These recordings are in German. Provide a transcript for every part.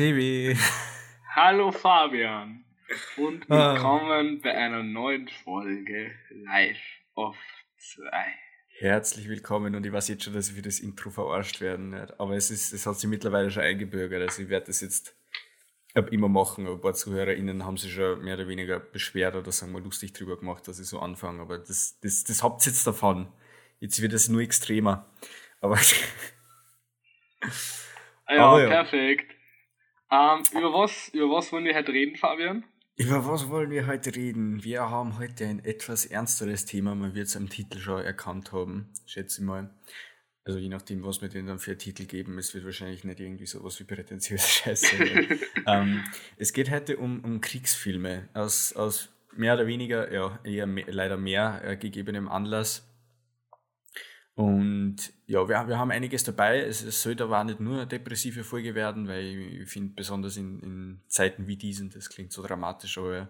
Sebi. Hallo Fabian. Und ah. willkommen ah. bei einer neuen Folge Live of 2. Herzlich willkommen und ich weiß jetzt schon, dass ich für das Intro verarscht werden werde. Aber es, ist, es hat sich mittlerweile schon eingebürgert. Also ich werde das jetzt ab immer machen. ein paar ZuhörerInnen haben sich schon mehr oder weniger beschwert oder sagen wir lustig drüber gemacht, dass ich so anfange. Aber das, das, das habt ihr jetzt davon. Jetzt wird es nur extremer. Aber. ja, Aber ja. perfekt. Ähm, über, was, über was wollen wir heute reden, Fabian? Über was wollen wir heute reden? Wir haben heute ein etwas ernsteres Thema, man wird es am Titel schon erkannt haben, schätze ich mal. Also je nachdem, was wir denen dann für Titel geben, es wird wahrscheinlich nicht irgendwie sowas wie prätentiöse Scheiße. ähm, es geht heute um, um Kriegsfilme aus, aus mehr oder weniger, ja, eher mehr, leider mehr äh, gegebenem Anlass. Und ja, wir, wir haben einiges dabei. Es, es sollte aber auch nicht nur eine depressive Folge werden, weil ich, finde, besonders in, in Zeiten wie diesen, das klingt so dramatisch, aber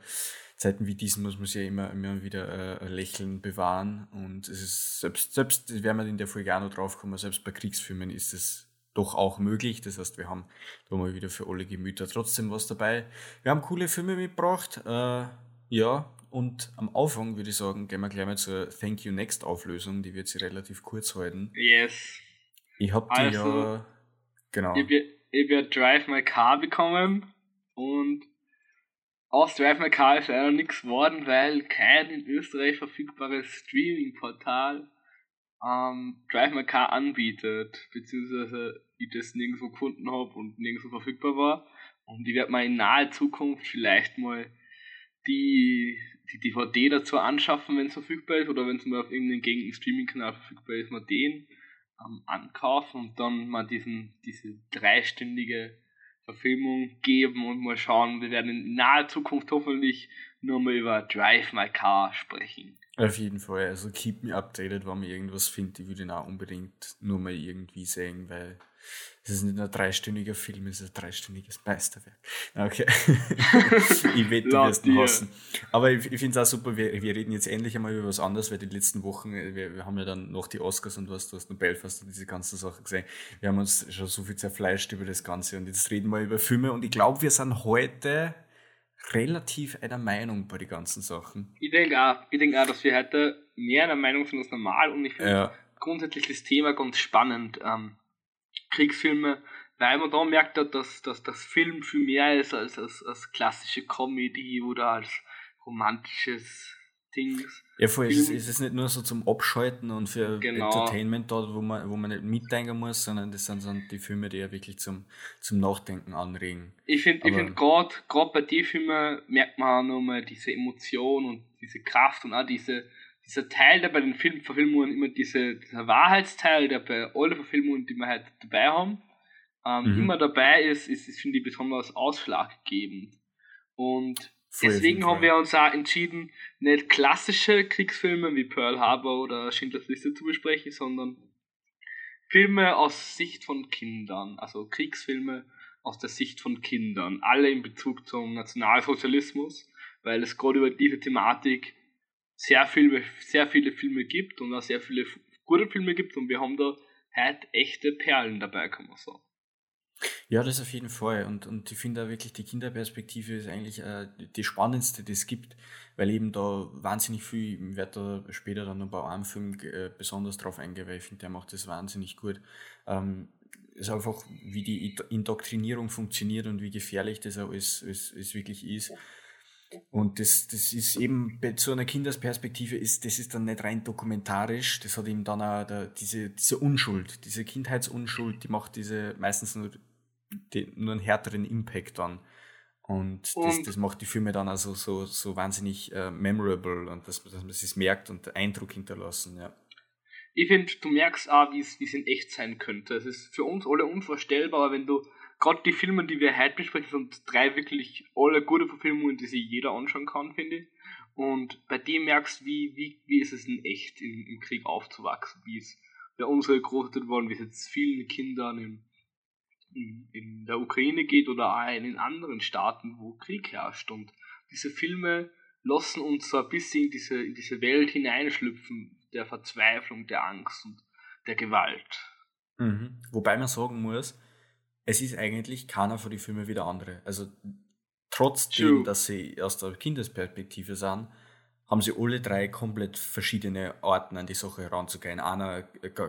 Zeiten wie diesen muss man sich ja immer, immer wieder äh, Lächeln bewahren. Und es ist selbst, selbst, werden wir in der Folge auch noch draufkommen, selbst bei Kriegsfilmen ist es doch auch möglich. Das heißt, wir haben da mal wieder für alle Gemüter trotzdem was dabei. Wir haben coole Filme mitgebracht. Äh, ja, und am Anfang würde ich sagen, gehen wir gleich mal zur Thank You Next Auflösung. Die wird sich relativ kurz halten. Yes. Ich habe die also, ja. Genau. Ich habe ja Drive My Car bekommen und aus Drive My Car ist leider nichts geworden, weil kein in Österreich verfügbares Streaming-Portal ähm, Drive My Car anbietet, beziehungsweise ich das nirgendwo gefunden habe und nirgendwo verfügbar war. Und ich werde mal in naher Zukunft vielleicht mal die die DVD dazu anschaffen, wenn es verfügbar ist, oder wenn es mal auf irgendeinem gängigen Streaming-Kanal verfügbar ist, mal den ähm, ankaufen und dann mal diesen, diese dreistündige Verfilmung geben und mal schauen. Wir werden in naher Zukunft hoffentlich nur mal über Drive My Car sprechen. Auf jeden Fall, also keep me updated, wenn man irgendwas findet, ich würde ihn auch unbedingt nur mal irgendwie sehen, weil es ist nicht ein dreistündiger Film, es ist ein dreistündiges Meisterwerk. Okay. ich wette, du wirst ihn hassen. Aber ich, ich finde es auch super, wir, wir reden jetzt endlich einmal über was anderes, weil die letzten Wochen, wir, wir haben ja dann noch die Oscars und was, du hast Belfast und diese ganzen Sachen gesehen. Wir haben uns schon so viel zerfleischt über das Ganze und jetzt reden wir über Filme und ich glaube, wir sind heute relativ einer Meinung bei den ganzen Sachen. Ich denke auch, ich denke auch, dass wir heute mehr einer Meinung sind als normal und ich finde ja. grundsätzlich das Thema ganz spannend. Ähm, Kriegsfilme, weil man da merkt, dass, dass das Film viel mehr ist als, als, als klassische Comedy oder als romantisches Dings. Ja, voll, ist, ist es nicht nur so zum Abschalten und für genau. Entertainment dort, wo man, wo man nicht mitdenken muss, sondern das sind so die Filme, die ja wirklich zum, zum Nachdenken anregen. Ich finde ich find gerade bei den Filmen merkt man auch nochmal diese Emotion und diese Kraft und auch diese, dieser Teil, der bei den Filmverfilmungen immer diese, dieser Wahrheitsteil, der bei allen Verfilmungen, die wir halt dabei haben, ähm, mhm. immer dabei ist, ist, ist finde ich, besonders ausschlaggebend. Und Voll deswegen haben wir uns auch entschieden, nicht klassische Kriegsfilme wie Pearl Harbor oder Schindlers Liste zu besprechen, sondern Filme aus Sicht von Kindern, also Kriegsfilme aus der Sicht von Kindern, alle in Bezug zum Nationalsozialismus, weil es gerade über diese Thematik sehr viele, sehr viele Filme gibt und auch sehr viele gute Filme gibt und wir haben da halt echte Perlen dabei, kann man sagen. Ja, das auf jeden Fall. Und, und ich finde auch wirklich, die Kinderperspektive ist eigentlich äh, die spannendste, die es gibt, weil eben da wahnsinnig viel, ich werde da später dann noch bei einem Film äh, besonders drauf eingehen, weil ich finde, der macht das wahnsinnig gut. Ähm, ist einfach, wie die Indoktrinierung funktioniert und wie gefährlich das auch ist, ist, ist wirklich ist. Und das, das ist eben zu einer Kindesperspektive ist, das ist dann nicht rein dokumentarisch, das hat eben dann auch der, diese, diese Unschuld, diese Kindheitsunschuld, die macht diese meistens nur, die, nur einen härteren Impact dann. Und, und das, das macht die Filme dann also so, so wahnsinnig äh, memorable und dass, dass man es merkt und Eindruck hinterlassen, ja. Ich finde, du merkst auch, wie es in echt sein könnte. Es ist für uns alle unvorstellbar, wenn du gerade die Filme, die wir heute besprechen, sind drei wirklich alle gute Verfilmungen, die sich jeder anschauen kann, finde ich. Und bei dem merkst du, wie, wie, wie ist es in echt im, im Krieg aufzuwachsen, wie es bei unsere großeltern waren, wie es jetzt vielen Kindern in, in, in der Ukraine geht oder auch in anderen Staaten, wo Krieg herrscht. Und diese Filme lassen uns so ein bisschen in diese, in diese Welt hineinschlüpfen, der Verzweiflung, der Angst und der Gewalt. Mhm. Wobei man sagen muss, es ist eigentlich keiner von den Filmen wie der andere. Also trotzdem, True. dass sie aus der Kindesperspektive sind, haben sie alle drei komplett verschiedene Arten an die Sache heranzugehen. Einer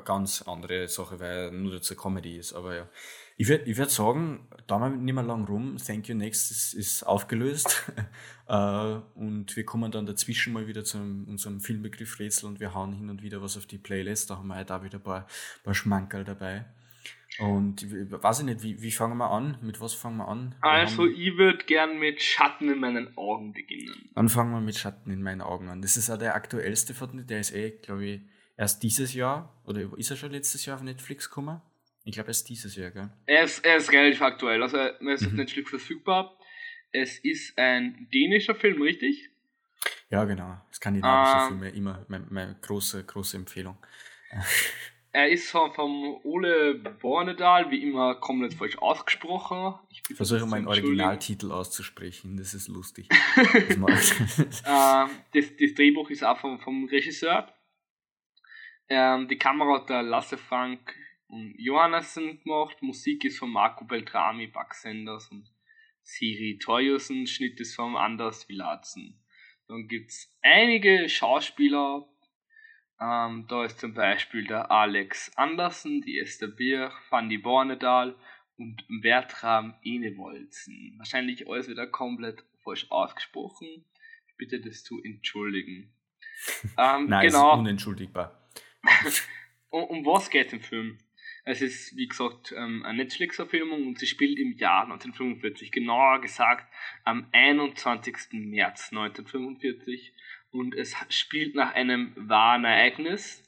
ganz andere Sache, weil er nur zur Comedy ist. Aber ja, ich würde ich würd sagen, da mal nicht mehr lang rum. Thank You Next ist, ist aufgelöst. Äh, und wir kommen dann dazwischen mal wieder zu unserem Filmbegriff Rätsel und wir hauen hin und wieder was auf die Playlist. Da haben wir halt auch wieder ein paar, paar Schmankerl dabei. Und weiß ich nicht, wie, wie fangen wir an? Mit was fangen wir an? Wir also, ich würde gern mit Schatten in meinen Augen beginnen. Dann fangen wir mit Schatten in meinen Augen an. Das ist auch der aktuellste von der ist eh, glaube ich, erst dieses Jahr oder ist er schon letztes Jahr auf Netflix gekommen? Ich glaube, erst dieses Jahr, gell? Er ist, er ist relativ aktuell, also er ist mhm. auf Netflix verfügbar. Es ist ein dänischer Film, richtig? Ja, genau. Skandinavische ähm, Filme, immer meine, meine große, große Empfehlung. Er ist vom, Ole Bornedal, wie immer komplett falsch ausgesprochen. Ich versuche meinen Originaltitel auszusprechen, das ist lustig. das, äh, das, das, Drehbuch ist auch vom, vom Regisseur. Ähm, die Kamera hat der Lasse Frank und Johannessen gemacht. Musik ist von Marco Beltrami, Buck Sanders und Siri Toyusen. Schnitt ist von Anders Villatzen. Dann gibt es einige Schauspieler, ähm, da ist zum Beispiel der Alex Andersen, die Esther Bier, Fanny Bornedal und Bertram Enevolzen. Wahrscheinlich alles wieder komplett falsch ausgesprochen. Ich bitte das zu entschuldigen. Ähm, Nein, genau. ist unentschuldigbar. um, um was geht es im Film? Es ist, wie gesagt, ähm, eine Netflix-Verfilmung und sie spielt im Jahr 1945, genauer gesagt am 21. März 1945 und es spielt nach einem wahren Ereignis.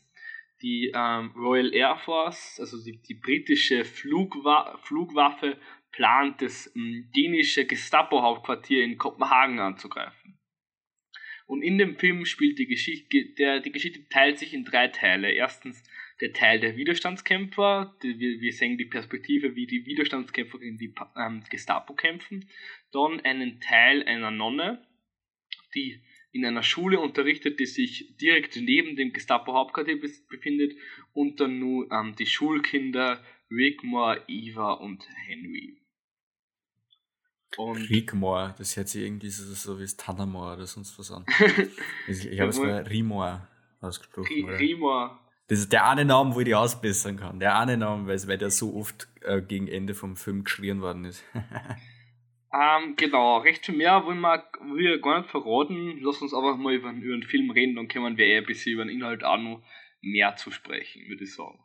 Die ähm, Royal Air Force, also die, die britische Flugwa Flugwaffe, plant das dänische Gestapo-Hauptquartier in Kopenhagen anzugreifen. Und in dem Film spielt die Geschichte, der, die Geschichte teilt sich in drei Teile. Erstens der Teil der Widerstandskämpfer, die, wir, wir sehen die Perspektive, wie die Widerstandskämpfer gegen die ähm, Gestapo kämpfen. Dann einen Teil einer Nonne, die in einer Schule unterrichtet, die sich direkt neben dem Gestapo-Hauptquartier befindet und dann nur ähm, die Schulkinder Rigmore, Eva und Henry. Und Rigmore, das hört sich irgendwie so, so wie Tanamore oder sonst was an. ich, ich habe es mal Rimor ausgesprochen. Rimor. Das ist der eine Name, wo ich die ausbessern kann. Der eine Name, weil der so oft äh, gegen Ende vom Film geschrien worden ist. Ähm, genau, recht viel mehr wollen wir, wir gar nicht verraten. Lass uns einfach mal über, über den Film reden, dann können wir eh ein bisschen über den Inhalt auch noch mehr zu sprechen, würde ich sagen.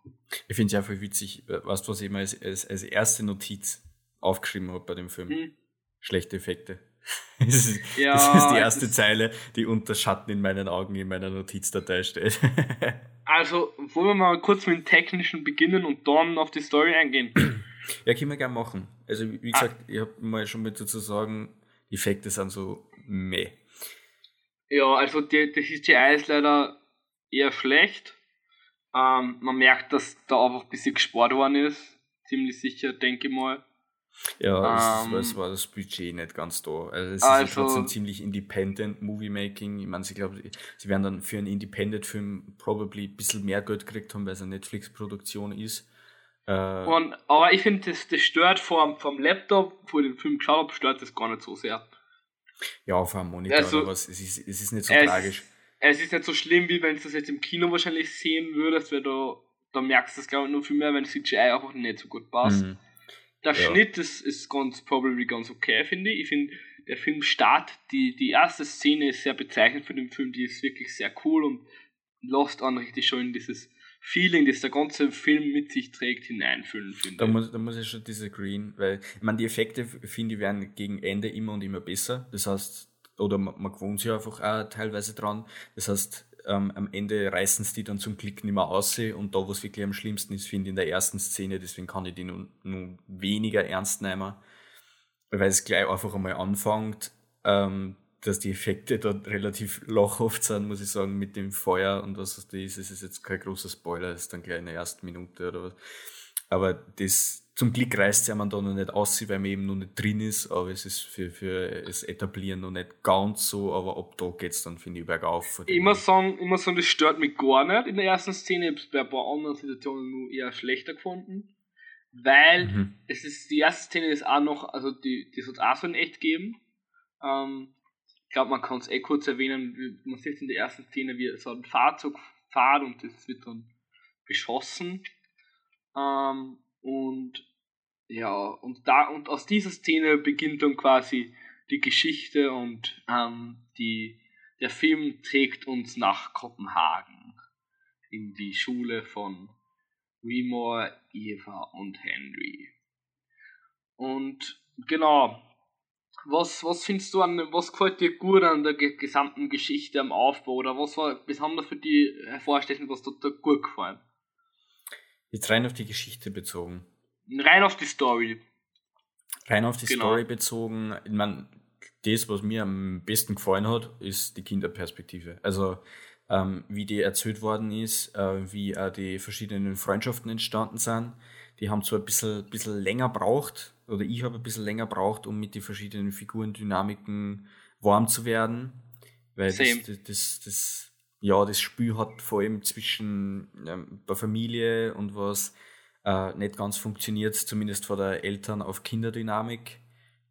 Ich finde es einfach witzig, weißt du, was ich mal als, als, als erste Notiz aufgeschrieben habe bei dem Film? Hm. Schlechte Effekte. Das ist, ja, das ist die erste Zeile, die unter Schatten in meinen Augen in meiner Notizdatei steht. also, wollen wir mal kurz mit dem Technischen beginnen und dann auf die Story eingehen? Ja, können wir gerne machen. Also, wie gesagt, ah. ich habe mal schon mit dazu sagen, die Effekte sind so meh. Ja, also die, die CGI ist leider eher schlecht. Ähm, man merkt, dass da einfach ein bisschen gespart worden ist. Ziemlich sicher, denke ich mal. Ja, ähm, es, war das Budget nicht ganz da. Also es also, ist ja trotzdem ziemlich independent Movie Making. Ich meine, sie glaube, sie werden dann für einen Independent-Film probably ein bisschen mehr Geld gekriegt haben, weil es eine Netflix-Produktion ist. Äh, und, aber ich finde, das, das stört vom, vom Laptop, wo ich den Film geschaut habe, stört das gar nicht so sehr. Ja, auf einem Monitor, also, aber es ist, es ist nicht so es, tragisch. Es ist nicht so schlimm, wie wenn du das jetzt im Kino wahrscheinlich sehen würdest, weil du, da merkst du das, glaube ich, nur viel mehr, wenn CGI einfach nicht so gut passt. Mhm. Der ja. Schnitt ist, ist ganz, probably ganz okay, finde ich. Ich finde, der Film Start, die, die erste Szene ist sehr bezeichnend für den Film, die ist wirklich sehr cool und lässt an richtig schön dieses Feeling, das der ganze Film mit sich trägt, hineinfüllen, finde da muss, da muss ich schon disagreeen, weil, ich meine, die Effekte, finde ich, werden gegen Ende immer und immer besser. Das heißt, oder man, man gewohnt sich einfach auch teilweise dran. Das heißt, ähm, am Ende reißen sie die dann zum Glück nicht mehr aus. Und da, wo es wirklich am schlimmsten ist, finde ich in der ersten Szene, deswegen kann ich die nun, nun weniger ernst nehmen, weil es gleich einfach einmal anfängt, ähm, dass die Effekte dort relativ lachhaft sind, muss ich sagen, mit dem Feuer und was das ist. Es ist jetzt kein großer Spoiler, es ist dann gleich in der ersten Minute oder was. Aber das, zum Glück reißt ja man da noch nicht aus, weil man eben noch nicht drin ist, aber es ist für, für das Etablieren noch nicht ganz so, aber ab da geht's dann, finde ich, bergauf. Ich muss sagen, ich muss sagen, das stört mich gar nicht in der ersten Szene, ich habe es bei ein paar anderen Situationen nur eher schlechter gefunden. weil mhm. es ist, die erste Szene ist auch noch, also die, die soll es auch so in echt geben. Ähm, ich glaube, man kann es eh kurz erwähnen, man sieht in der ersten Szene, wie so ein Fahrzeug fährt und das wird dann beschossen. Ähm, und ja, und da und aus dieser Szene beginnt dann quasi die Geschichte und ähm, die, der Film trägt uns nach Kopenhagen in die Schule von Remore, Eva und Henry. Und genau, was, was findest du an, was gefällt dir gut an der gesamten Geschichte am Aufbau oder was war besonders für die hervorstechend, was dir da gut gefallen? Jetzt rein auf die Geschichte bezogen. Rein auf die Story. Rein auf die genau. Story bezogen. Ich meine, das, was mir am besten gefallen hat, ist die Kinderperspektive. Also, ähm, wie die erzählt worden ist, äh, wie auch die verschiedenen Freundschaften entstanden sind. Die haben zwar ein bisschen, bisschen länger braucht, oder ich habe ein bisschen länger braucht, um mit den verschiedenen Figurendynamiken warm zu werden. Weil das, das, das, das, ja, das Spiel hat vor allem zwischen ähm, der Familie und was äh, nicht ganz funktioniert, zumindest von der Eltern auf Kinderdynamik.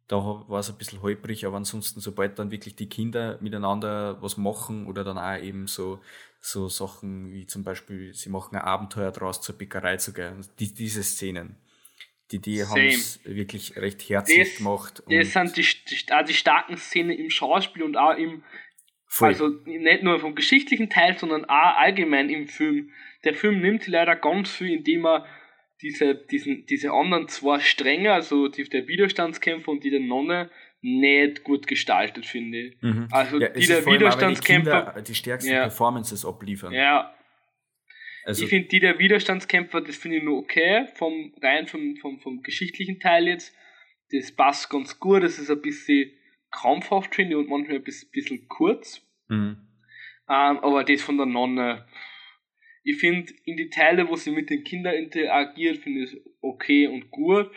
Da war es ein bisschen holprig, aber ansonsten, sobald dann wirklich die Kinder miteinander was machen oder dann auch eben so, so Sachen wie zum Beispiel, sie machen ein Abenteuer draus zur Bäckerei zu gehen, die, diese Szenen die, die haben es wirklich recht herzlich das, gemacht. das sind die, die, auch die starken Szenen im Schauspiel und auch im, Voll. also nicht nur vom geschichtlichen Teil, sondern auch allgemein im Film. Der Film nimmt leider ganz viel, indem er diese, diesen, diese anderen zwei Stränge, also die, der Widerstandskämpfer und die der Nonne, nicht gut gestaltet, finde ich. Mhm. Also ja, die der Widerstandskämpfer. Die, die stärksten ja. Performances abliefern. Ja, also ich finde die der Widerstandskämpfer, das finde ich nur okay, vom rein vom, vom, vom geschichtlichen Teil jetzt. Das passt ganz gut, das ist ein bisschen krampfhaft, finde ich, und manchmal ein bisschen, kurz. Mhm. Ähm, aber das von der Nonne, ich finde, in die Teile, wo sie mit den Kindern interagiert, finde ich okay und gut.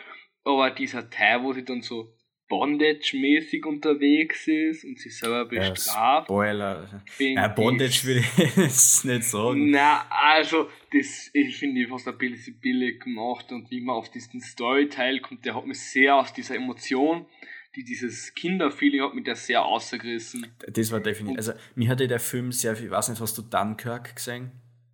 Aber dieser Teil, wo sie dann so Bondage-mäßig unterwegs ist und sich selber bestraft. Ja, Spoiler. Ja, Bondage würde ich jetzt nicht sagen. Na, also, das, ich finde fast ein bisschen billig gemacht und wie man auf diesen Storyteil kommt, der hat mich sehr aus dieser Emotion, die dieses Kinderfeeling hat mich da sehr außergerissen. Das war definitiv, also, mir hatte der Film sehr viel, ich weiß nicht, hast du Dunkirk gesehen?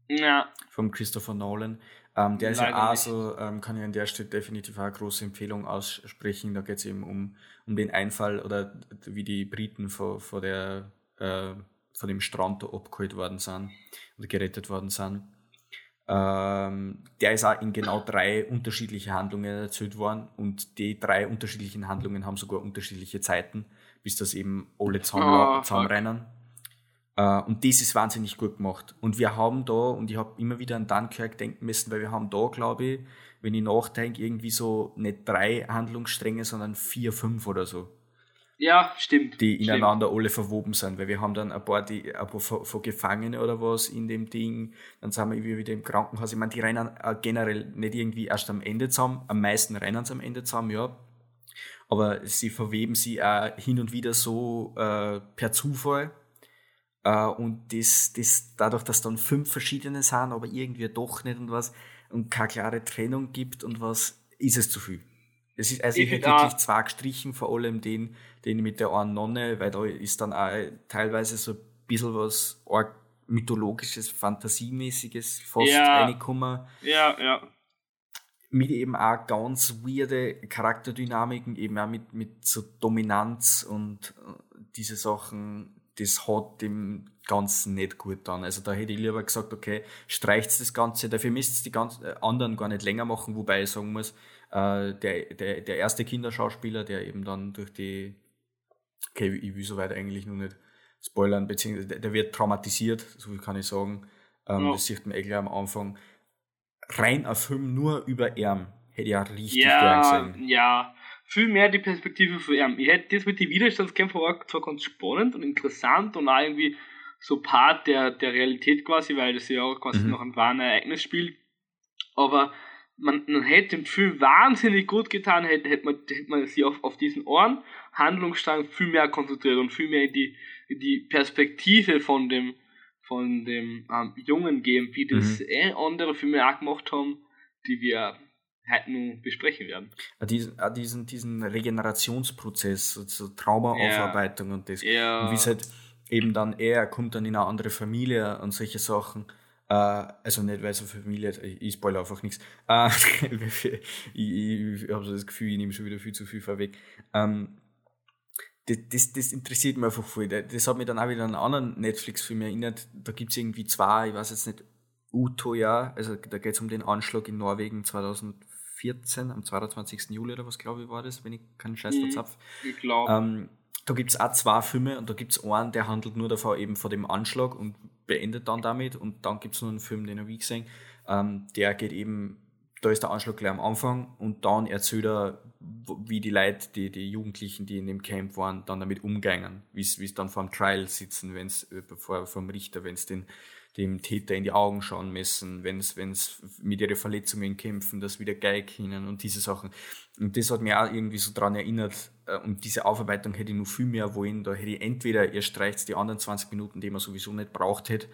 Ja. Vom Christopher Nolan. Ähm, der ist ja auch so, ähm, kann ich an der Stelle definitiv auch eine große Empfehlung aussprechen. Da geht es eben um, um den Einfall oder wie die Briten vor, vor, der, äh, vor dem Strand da abgeholt worden sind oder gerettet worden sind. Ähm, der ist auch in genau drei unterschiedliche Handlungen erzählt worden und die drei unterschiedlichen Handlungen haben sogar unterschiedliche Zeiten, bis das eben alle zusammen, oh, zusammenrennen. Uh, und das ist wahnsinnig gut gemacht. Und wir haben da, und ich habe immer wieder an Dunkirk denken müssen, weil wir haben da, glaube ich, wenn ich nachdenke, irgendwie so nicht drei Handlungsstränge, sondern vier, fünf oder so. Ja, stimmt. Die ineinander stimmt. alle verwoben sind, weil wir haben dann ein paar, die, ein paar von Gefangene oder was in dem Ding, dann sind wir wieder im Krankenhaus. Ich meine, die rennen äh, generell nicht irgendwie erst am Ende zusammen, am meisten rennen sie am Ende zusammen, ja. Aber sie verweben sie auch hin und wieder so äh, per Zufall äh, und das, das, dadurch, dass dann fünf verschiedene sind, aber irgendwie doch nicht und was und keine klare Trennung gibt und was, ist es zu viel. Es ist, also ich, ich hätte wirklich zwei gestrichen, vor allem den, den mit der einen Nonne, weil da ist dann auch teilweise so ein bisschen was mythologisches, fantasiemäßiges fast ja. reingekommen. Ja, ja. Mit eben auch ganz weirde Charakterdynamiken, eben auch mit, mit so Dominanz und äh, diese Sachen das hat dem Ganzen nicht gut dann. Also da hätte ich lieber gesagt, okay, streicht das Ganze, dafür müsst ihr die ganzen äh, anderen gar nicht länger machen, wobei ich sagen muss, äh, der, der, der erste Kinderschauspieler, der eben dann durch die, okay, ich will soweit eigentlich nur nicht spoilern, beziehungsweise der wird traumatisiert, so viel kann ich sagen. Ähm, ja. Das sieht man eh gleich am Anfang. Rein ein Film nur über Erm hätte ich auch richtig ja, gern gesehen. Ja, viel mehr die Perspektive für ihn. Ich hätte das mit den Widerstandskämpfern war zwar ganz spannend und interessant und auch irgendwie so Part der, der Realität quasi, weil das ja auch quasi mhm. noch ein wahres Ereignis spielt. Aber man, man hätte dem Film wahnsinnig gut getan, hätte, hätte, man, hätte man sich auf, auf diesen Ohren Handlungsstrang viel mehr konzentriert und viel mehr in die, in die Perspektive von dem, von dem ähm, Jungen geben, wie das mhm. eh andere Filme auch gemacht haben, die wir heute nur besprechen werden. Diesen, diesen, diesen Regenerationsprozess, so Traumaaufarbeitung ja. und das. Ja. Und wie es halt eben dann er kommt dann in eine andere Familie und solche Sachen. Äh, also nicht, weil so Familie, ich spoilere einfach nichts. Äh, ich ich, habe so das Gefühl, ich nehme schon wieder viel zu viel vorweg. Ähm, das, das, das, interessiert mich einfach voll. Das hat mich dann auch wieder an einen anderen Netflix-Film erinnert. Da gibt es irgendwie zwei, ich weiß jetzt nicht, Uto, ja, also da geht es um den Anschlag in Norwegen 2014, am 22. Juli oder was, glaube ich, war das, wenn ich keinen Scheiß mhm, verzapf. Ich glaube. Ähm, da gibt es auch zwei Filme und da gibt es einen, der handelt nur davon eben vor dem Anschlag und beendet dann damit. Und dann gibt es noch einen Film, den habe ich gesehen, ähm, der geht eben, da ist der Anschlag gleich am Anfang und dann erzählt er, wie die Leute, die, die Jugendlichen, die in dem Camp waren, dann damit umgehen, wie es dann vor dem Trial sitzen, wenn es äh, vor, vor dem Richter, wenn es den dem Täter in die Augen schauen müssen, wenn es mit ihren Verletzungen kämpfen, das wieder geil können und diese Sachen. Und das hat mich auch irgendwie so daran erinnert, äh, und diese Aufarbeitung hätte ich noch viel mehr wollen. Da hätte ich entweder, ihr streicht die anderen 20 Minuten, die man sowieso nicht braucht hätte,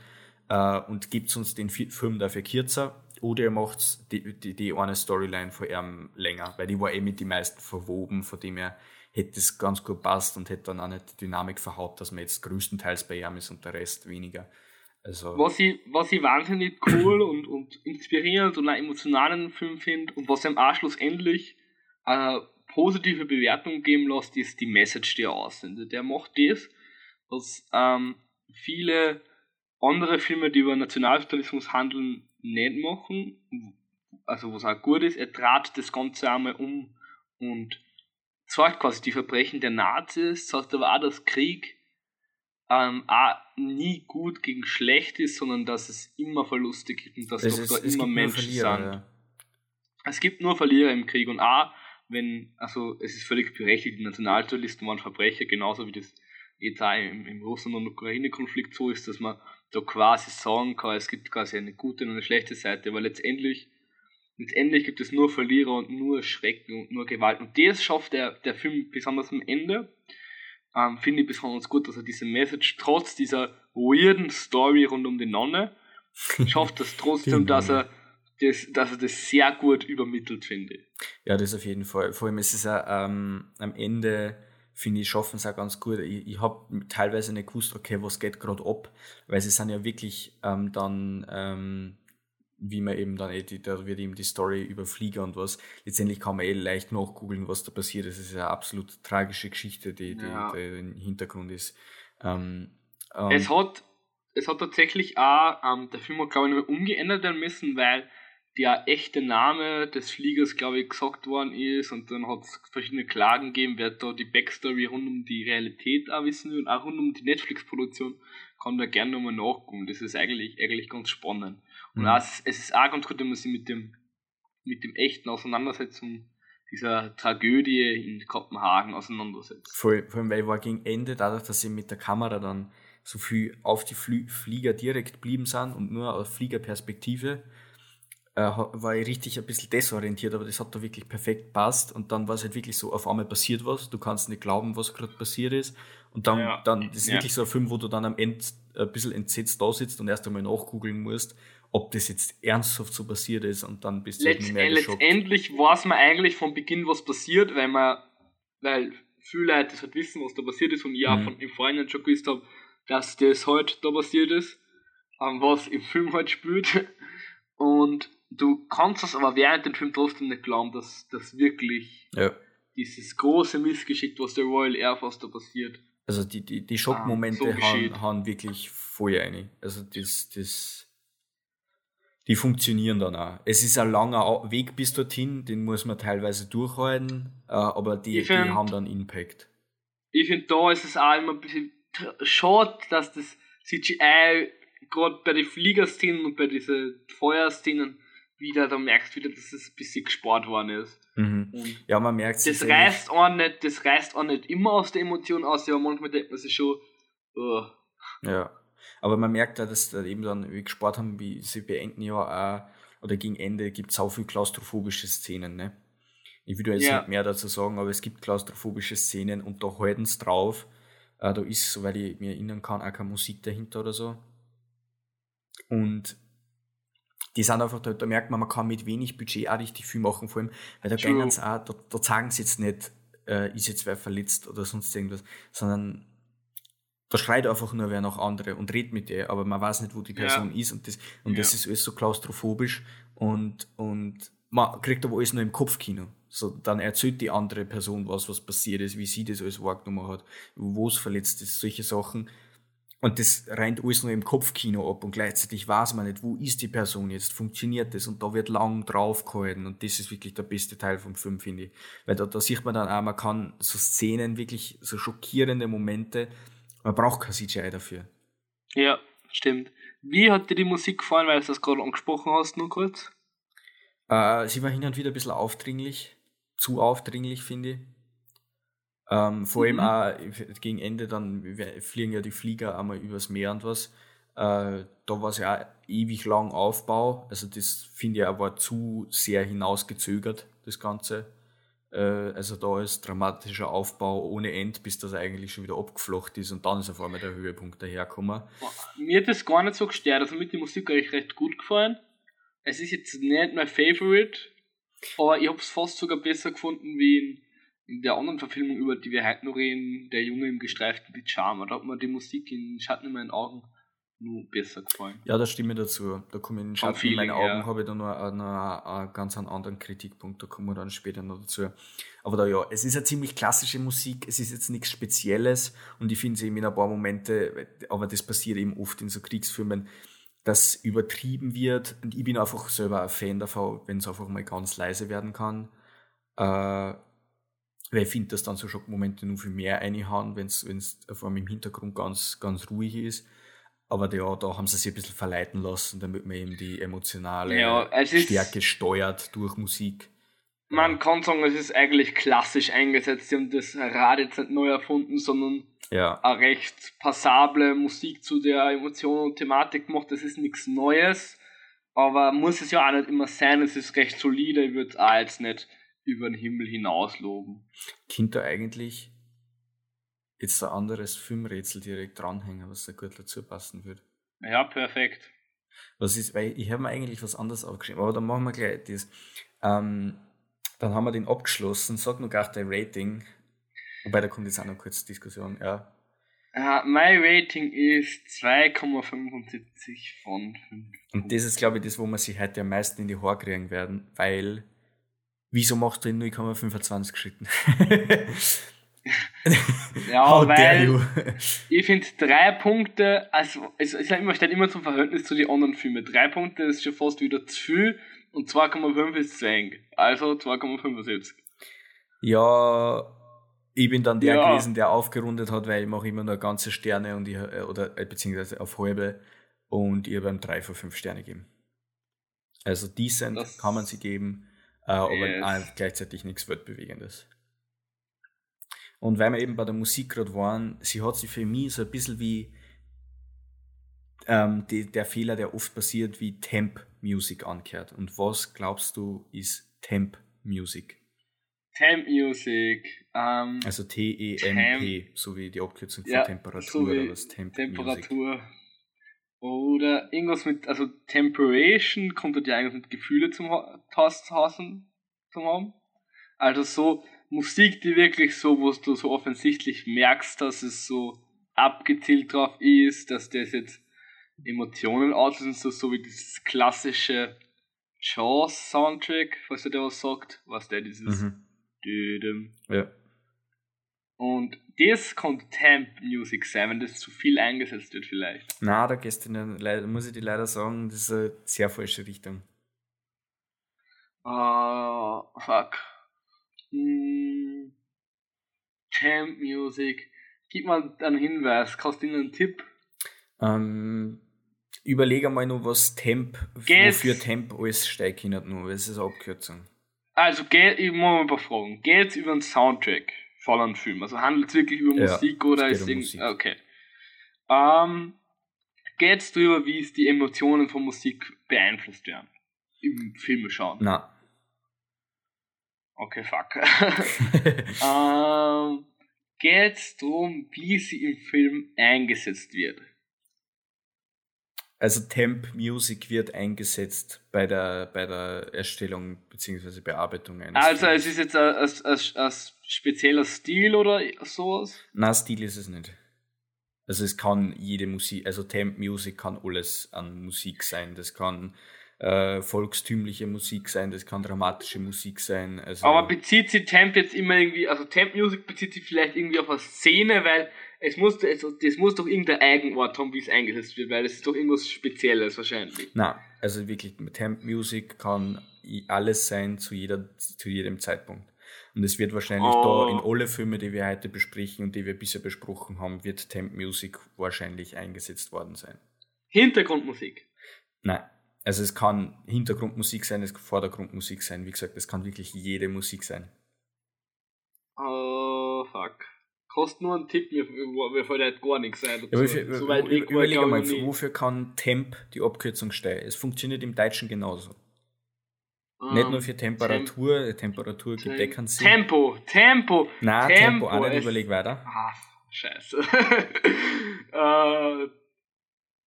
äh, und gibt uns den Film dafür kürzer, oder ihr macht die, die, die eine Storyline von ihm länger, weil die war eh mit den meisten verwoben, von dem her hätte es ganz gut passt und hätte dann auch nicht die Dynamik verhaut, dass man jetzt größtenteils bei ihm ist und der Rest weniger. Also was, ich, was ich wahnsinnig cool und, und inspirierend und einen emotionalen Film finde und was ihm auch schlussendlich eine positive Bewertung geben lässt, ist die Message, die er aussendet. Der macht das, was ähm, viele andere Filme, die über Nationalsozialismus handeln, nicht machen. Also was auch gut ist, er trat das Ganze einmal um und zeigt quasi die Verbrechen der Nazis, sagt aber auch, dass Krieg ähm, auch nie gut gegen schlecht ist, sondern dass es immer Verluste gibt und dass es, doch da immer Menschen sind. Ja. Es gibt nur Verlierer im Krieg und auch, wenn, also es ist völlig berechtigt, die Nationalsozialisten waren Verbrecher, genauso wie das jetzt auch im, im Russland- und Ukraine-Konflikt so ist, dass man da quasi sagen kann, es gibt quasi eine gute und eine schlechte Seite, aber letztendlich, letztendlich gibt es nur Verlierer und nur Schrecken und nur Gewalt. Und das schafft der, der Film besonders am Ende ähm, finde ich besonders gut, dass er diese Message trotz dieser weirden Story rund um die Nonne schafft das trotzdem, dass er das, dass er das sehr gut übermittelt, finde ich. Ja, das auf jeden Fall. Vor allem ist es auch ähm, am Ende, finde ich, schaffen es auch ganz gut. Ich, ich habe teilweise nicht gewusst, okay, was geht gerade ab, weil sie sind ja wirklich ähm, dann ähm, wie man eben dann, eh, da wird eben die Story über Flieger und was, letztendlich kann man eh leicht nachgoogeln, was da passiert ist. Es ist eine absolut tragische Geschichte, die, die, ja. die im Hintergrund ist. Ähm, ähm, es, hat, es hat tatsächlich auch, ähm, der Film hat glaube ich noch umgeändert werden müssen, weil der echte Name des Fliegers, glaube ich, gesagt worden ist und dann hat es verschiedene Klagen gegeben, wer da die Backstory rund um die Realität auch wissen will und auch rund um die Netflix-Produktion, kann da gerne nochmal nachgucken. Das ist eigentlich, eigentlich ganz spannend. Und mhm. auch, es ist auch ganz gut, wenn man sich mit dem, mit dem echten Auseinandersetzung dieser Tragödie in Kopenhagen auseinandersetzt. Voll, vor allem, weil ich war gegen Ende, dadurch, dass sie mit der Kamera dann so viel auf die Fl Flieger direkt blieben sind und nur aus Fliegerperspektive, äh, war ich richtig ein bisschen desorientiert, aber das hat da wirklich perfekt passt und dann war es halt wirklich so, auf einmal passiert was, du kannst nicht glauben, was gerade passiert ist und dann, ja. dann das ist ja. wirklich so ein Film, wo du dann am Ende ein bisschen entsetzt da sitzt und erst einmal nachgoogeln musst, ob das jetzt ernsthaft so passiert ist und dann bist du Letzt, halt mehr geschockt. Letztendlich weiß man eigentlich von Beginn, was passiert, weil man, weil viele Leute das halt wissen, was da passiert ist und ich auch mhm. von, im Vorhinein schon gewusst habe, dass das halt da passiert ist, ähm, was im Film halt spielt. Und du kannst das aber während dem Film trotzdem nicht glauben, dass das wirklich ja. dieses große Missgeschick, was der Royal Air Force da passiert. Also die, die, die Schockmomente ah, so haben, haben wirklich voll eine. Also das, das die funktionieren dann auch. Es ist ein langer Weg bis dorthin, den muss man teilweise durchhalten, äh, aber die, find, die haben dann Impact. Ich finde, da ist es auch immer ein bisschen schade, dass das CGI gerade bei den Fliegerszenen und bei diesen Feuerszenen wieder, da merkst du wieder, dass es ein bisschen gespart worden ist. Mhm. Ja, man merkt es. Das reißt auch nicht, das reißt auch nicht immer aus der Emotion aus, aber manchmal denkt man sich schon, oh. Ja. Aber man merkt ja, dass da eben dann, wie gespart haben, wie sie beenden ja auch, oder gegen Ende gibt es auch viel klaustrophobische Szenen, ne? Ich will jetzt ja. nicht mehr dazu sagen, aber es gibt klaustrophobische Szenen und da halten sie drauf. Äh, da ist, soweit ich mir erinnern kann, auch keine Musik dahinter oder so. Und die sind einfach, da, da merkt man, man kann mit wenig Budget auch richtig viel machen, vor allem, weil da gehen auch, da, da sagen sie jetzt nicht, äh, ist jetzt wer verletzt oder sonst irgendwas, sondern da schreit einfach nur wer nach andere und redet mit der, aber man weiß nicht, wo die Person ja. ist und das, und ja. das ist alles so klaustrophobisch und, und man kriegt aber alles nur im Kopfkino. So, dann erzählt die andere Person was, was passiert ist, wie sie das alles wahrgenommen hat, wo es verletzt ist, solche Sachen. Und das rennt alles nur im Kopfkino ab und gleichzeitig weiß man nicht, wo ist die Person jetzt, funktioniert das und da wird lang draufgehalten und das ist wirklich der beste Teil vom Film, finde ich. Weil da, da sieht man dann auch, man kann so Szenen, wirklich so schockierende Momente, man braucht kein CGI dafür. Ja, stimmt. Wie hat dir die Musik gefallen, weil du das gerade angesprochen hast, nur kurz? Äh, sie war hin und wieder ein bisschen aufdringlich, zu aufdringlich, finde ich. Ähm, vor allem mhm. auch gegen Ende, dann fliegen ja die Flieger einmal übers Meer und was. Äh, da war es ja auch ewig lang Aufbau. Also das finde ich war zu sehr hinausgezögert, das Ganze. Äh, also da ist dramatischer Aufbau ohne End, bis das eigentlich schon wieder abgeflocht ist und dann ist auf einmal der Höhepunkt dahergekommen. Mir hat das gar nicht so gestört. Also mit der Musik eigentlich recht gut gefallen. Es ist jetzt nicht mein Favorite, aber ich habe es fast sogar besser gefunden wie in in der anderen Verfilmung, über die wir heute noch reden, Der Junge im gestreiften Pyjama, da hat mir die Musik in Schatten in meinen Augen nur besser gefallen. Ja, da stimme ich dazu. Da komme ich in Schatten in meinen Augen, ja. habe ich da noch einen, einen, ganz anderen Kritikpunkt, da kommen wir dann später noch dazu. Aber da ja, es ist eine ziemlich klassische Musik, es ist jetzt nichts Spezielles und ich finde es eben in ein paar Momente, aber das passiert eben oft in so Kriegsfilmen, dass übertrieben wird und ich bin einfach selber ein Fan davon, wenn es einfach mal ganz leise werden kann. Äh, weil ich finde, dass dann so Schockmomente nur viel mehr reinhauen, wenn es vor allem im Hintergrund ganz, ganz ruhig ist. Aber ja, da haben sie sich ein bisschen verleiten lassen, damit man eben die emotionale ja, Stärke steuert durch Musik. Man kann sagen, es ist eigentlich klassisch eingesetzt. Sie haben das Rad jetzt nicht neu erfunden, sondern ja. eine recht passable Musik zu der Emotion und Thematik gemacht. Das ist nichts Neues, aber muss es ja auch nicht immer sein. Es ist recht solide. Ich würde es auch jetzt nicht über den Himmel hinaus loben. Könnte eigentlich jetzt ein anderes Filmrätsel direkt dranhängen, was da gut dazu passen würde. Ja, perfekt. Was ist, weil ich habe mir eigentlich was anderes aufgeschrieben, aber dann machen wir gleich das. Ähm, dann haben wir den abgeschlossen. Sag nur gar dein Rating. Wobei, da kommt jetzt auch noch kurz Diskussion, ja. Uh, mein Rating ist 2,75 von 5. Und das ist, glaube ich, das, wo wir sich heute am meisten in die Haare kriegen werden, weil wieso macht er in 0,25 Schritten? Ja, weil ich finde drei Punkte, also es ist ja immer, steht immer zum Verhältnis zu den anderen Filmen. Drei Punkte ist schon fast wieder zu viel und 2,5 ist zu eng. Also 2,75. Ja, ich bin dann der ja. gewesen, der aufgerundet hat, weil ich mache immer nur ganze Sterne und ich, äh, oder äh, beziehungsweise auf halbe und ihr beim 3 von 5 Sterne geben. Also decent das kann man sie geben äh, aber yes. gleichzeitig nichts Weltbewegendes. Und weil wir eben bei der Musik gerade waren, sie hat sich für mich so ein bisschen wie ähm, die, der Fehler, der oft passiert, wie Temp Music angehört. Und was glaubst du ist Temp Music? Temp Music. Ähm, also T-E-M-P, so wie die Abkürzung für ja, Temperatur so oder was Temp Temperatur. Music. Oder irgendwas mit, also Temperation kommt dort ja eigentlich mit Gefühle zum Hassen zum haben. Also so Musik, die wirklich so, wo du so offensichtlich merkst, dass es so abgezielt drauf ist, dass das jetzt Emotionen auslösen, so, so wie dieses klassische Jaws Soundtrack, falls der was sagt, was der dieses mhm. Ja. Und das kann Temp Music sein, wenn das zu viel eingesetzt wird vielleicht. Na, da gehst du leider, muss ich dir leider sagen, das ist eine sehr falsche Richtung. Uh, fuck. Hm. Temp Music. Gib mal einen Hinweis, kannst du einen Tipp? Ähm, überlege mal nur, was Temp, Geht's? wofür Temp alles steigt hin nur, das ist eine Abkürzung. Also, geht, ich muss mal ein paar Fragen. Geht's über den Soundtrack? voll an Film. Also handelt es wirklich über ja, Musik oder ist um Musik. Okay. Ähm, geht es darüber, wie es die Emotionen von Musik beeinflusst werden? Im Filme schauen? Na. Okay, fuck. ähm, geht es darum, wie sie im Film eingesetzt wird? Also Temp Music wird eingesetzt bei der, bei der Erstellung bzw. Bearbeitung eines Also Films. es ist jetzt ein, ein, ein, ein spezieller Stil oder sowas? Nein, Stil ist es nicht. Also es kann jede Musik, also Temp Music kann alles an Musik sein. Das kann äh, volkstümliche Musik sein, das kann dramatische Musik sein. Also Aber bezieht sich Temp jetzt immer irgendwie, also Temp Music bezieht sich vielleicht irgendwie auf eine Szene, weil es muss, es, das muss doch irgendein Eigenort haben, wie es eingesetzt wird, weil es ist doch irgendwas Spezielles wahrscheinlich. Na, also wirklich, Temp Music kann alles sein zu, jeder, zu jedem Zeitpunkt. Und es wird wahrscheinlich oh. da in alle Filme, die wir heute besprechen und die wir bisher besprochen haben, wird Temp Music wahrscheinlich eingesetzt worden sein. Hintergrundmusik? Nein. Also es kann Hintergrundmusik sein, es kann Vordergrundmusik sein. Wie gesagt, es kann wirklich jede Musik sein. Oh, fuck. Kostet nur einen Tipp, mir, mir fällt halt gar nichts ein. Ja, wofür, so weit weg überlege mal, wofür kann Temp die Abkürzung stehen? Es funktioniert im Deutschen genauso. Um, Nicht nur für Temperatur, Temp Temperatur gibt eh keinen Sinn. Tempo, Tempo. Nein, Tempo, Tempo auch nicht, überleg weiter. Ah, scheiße. uh,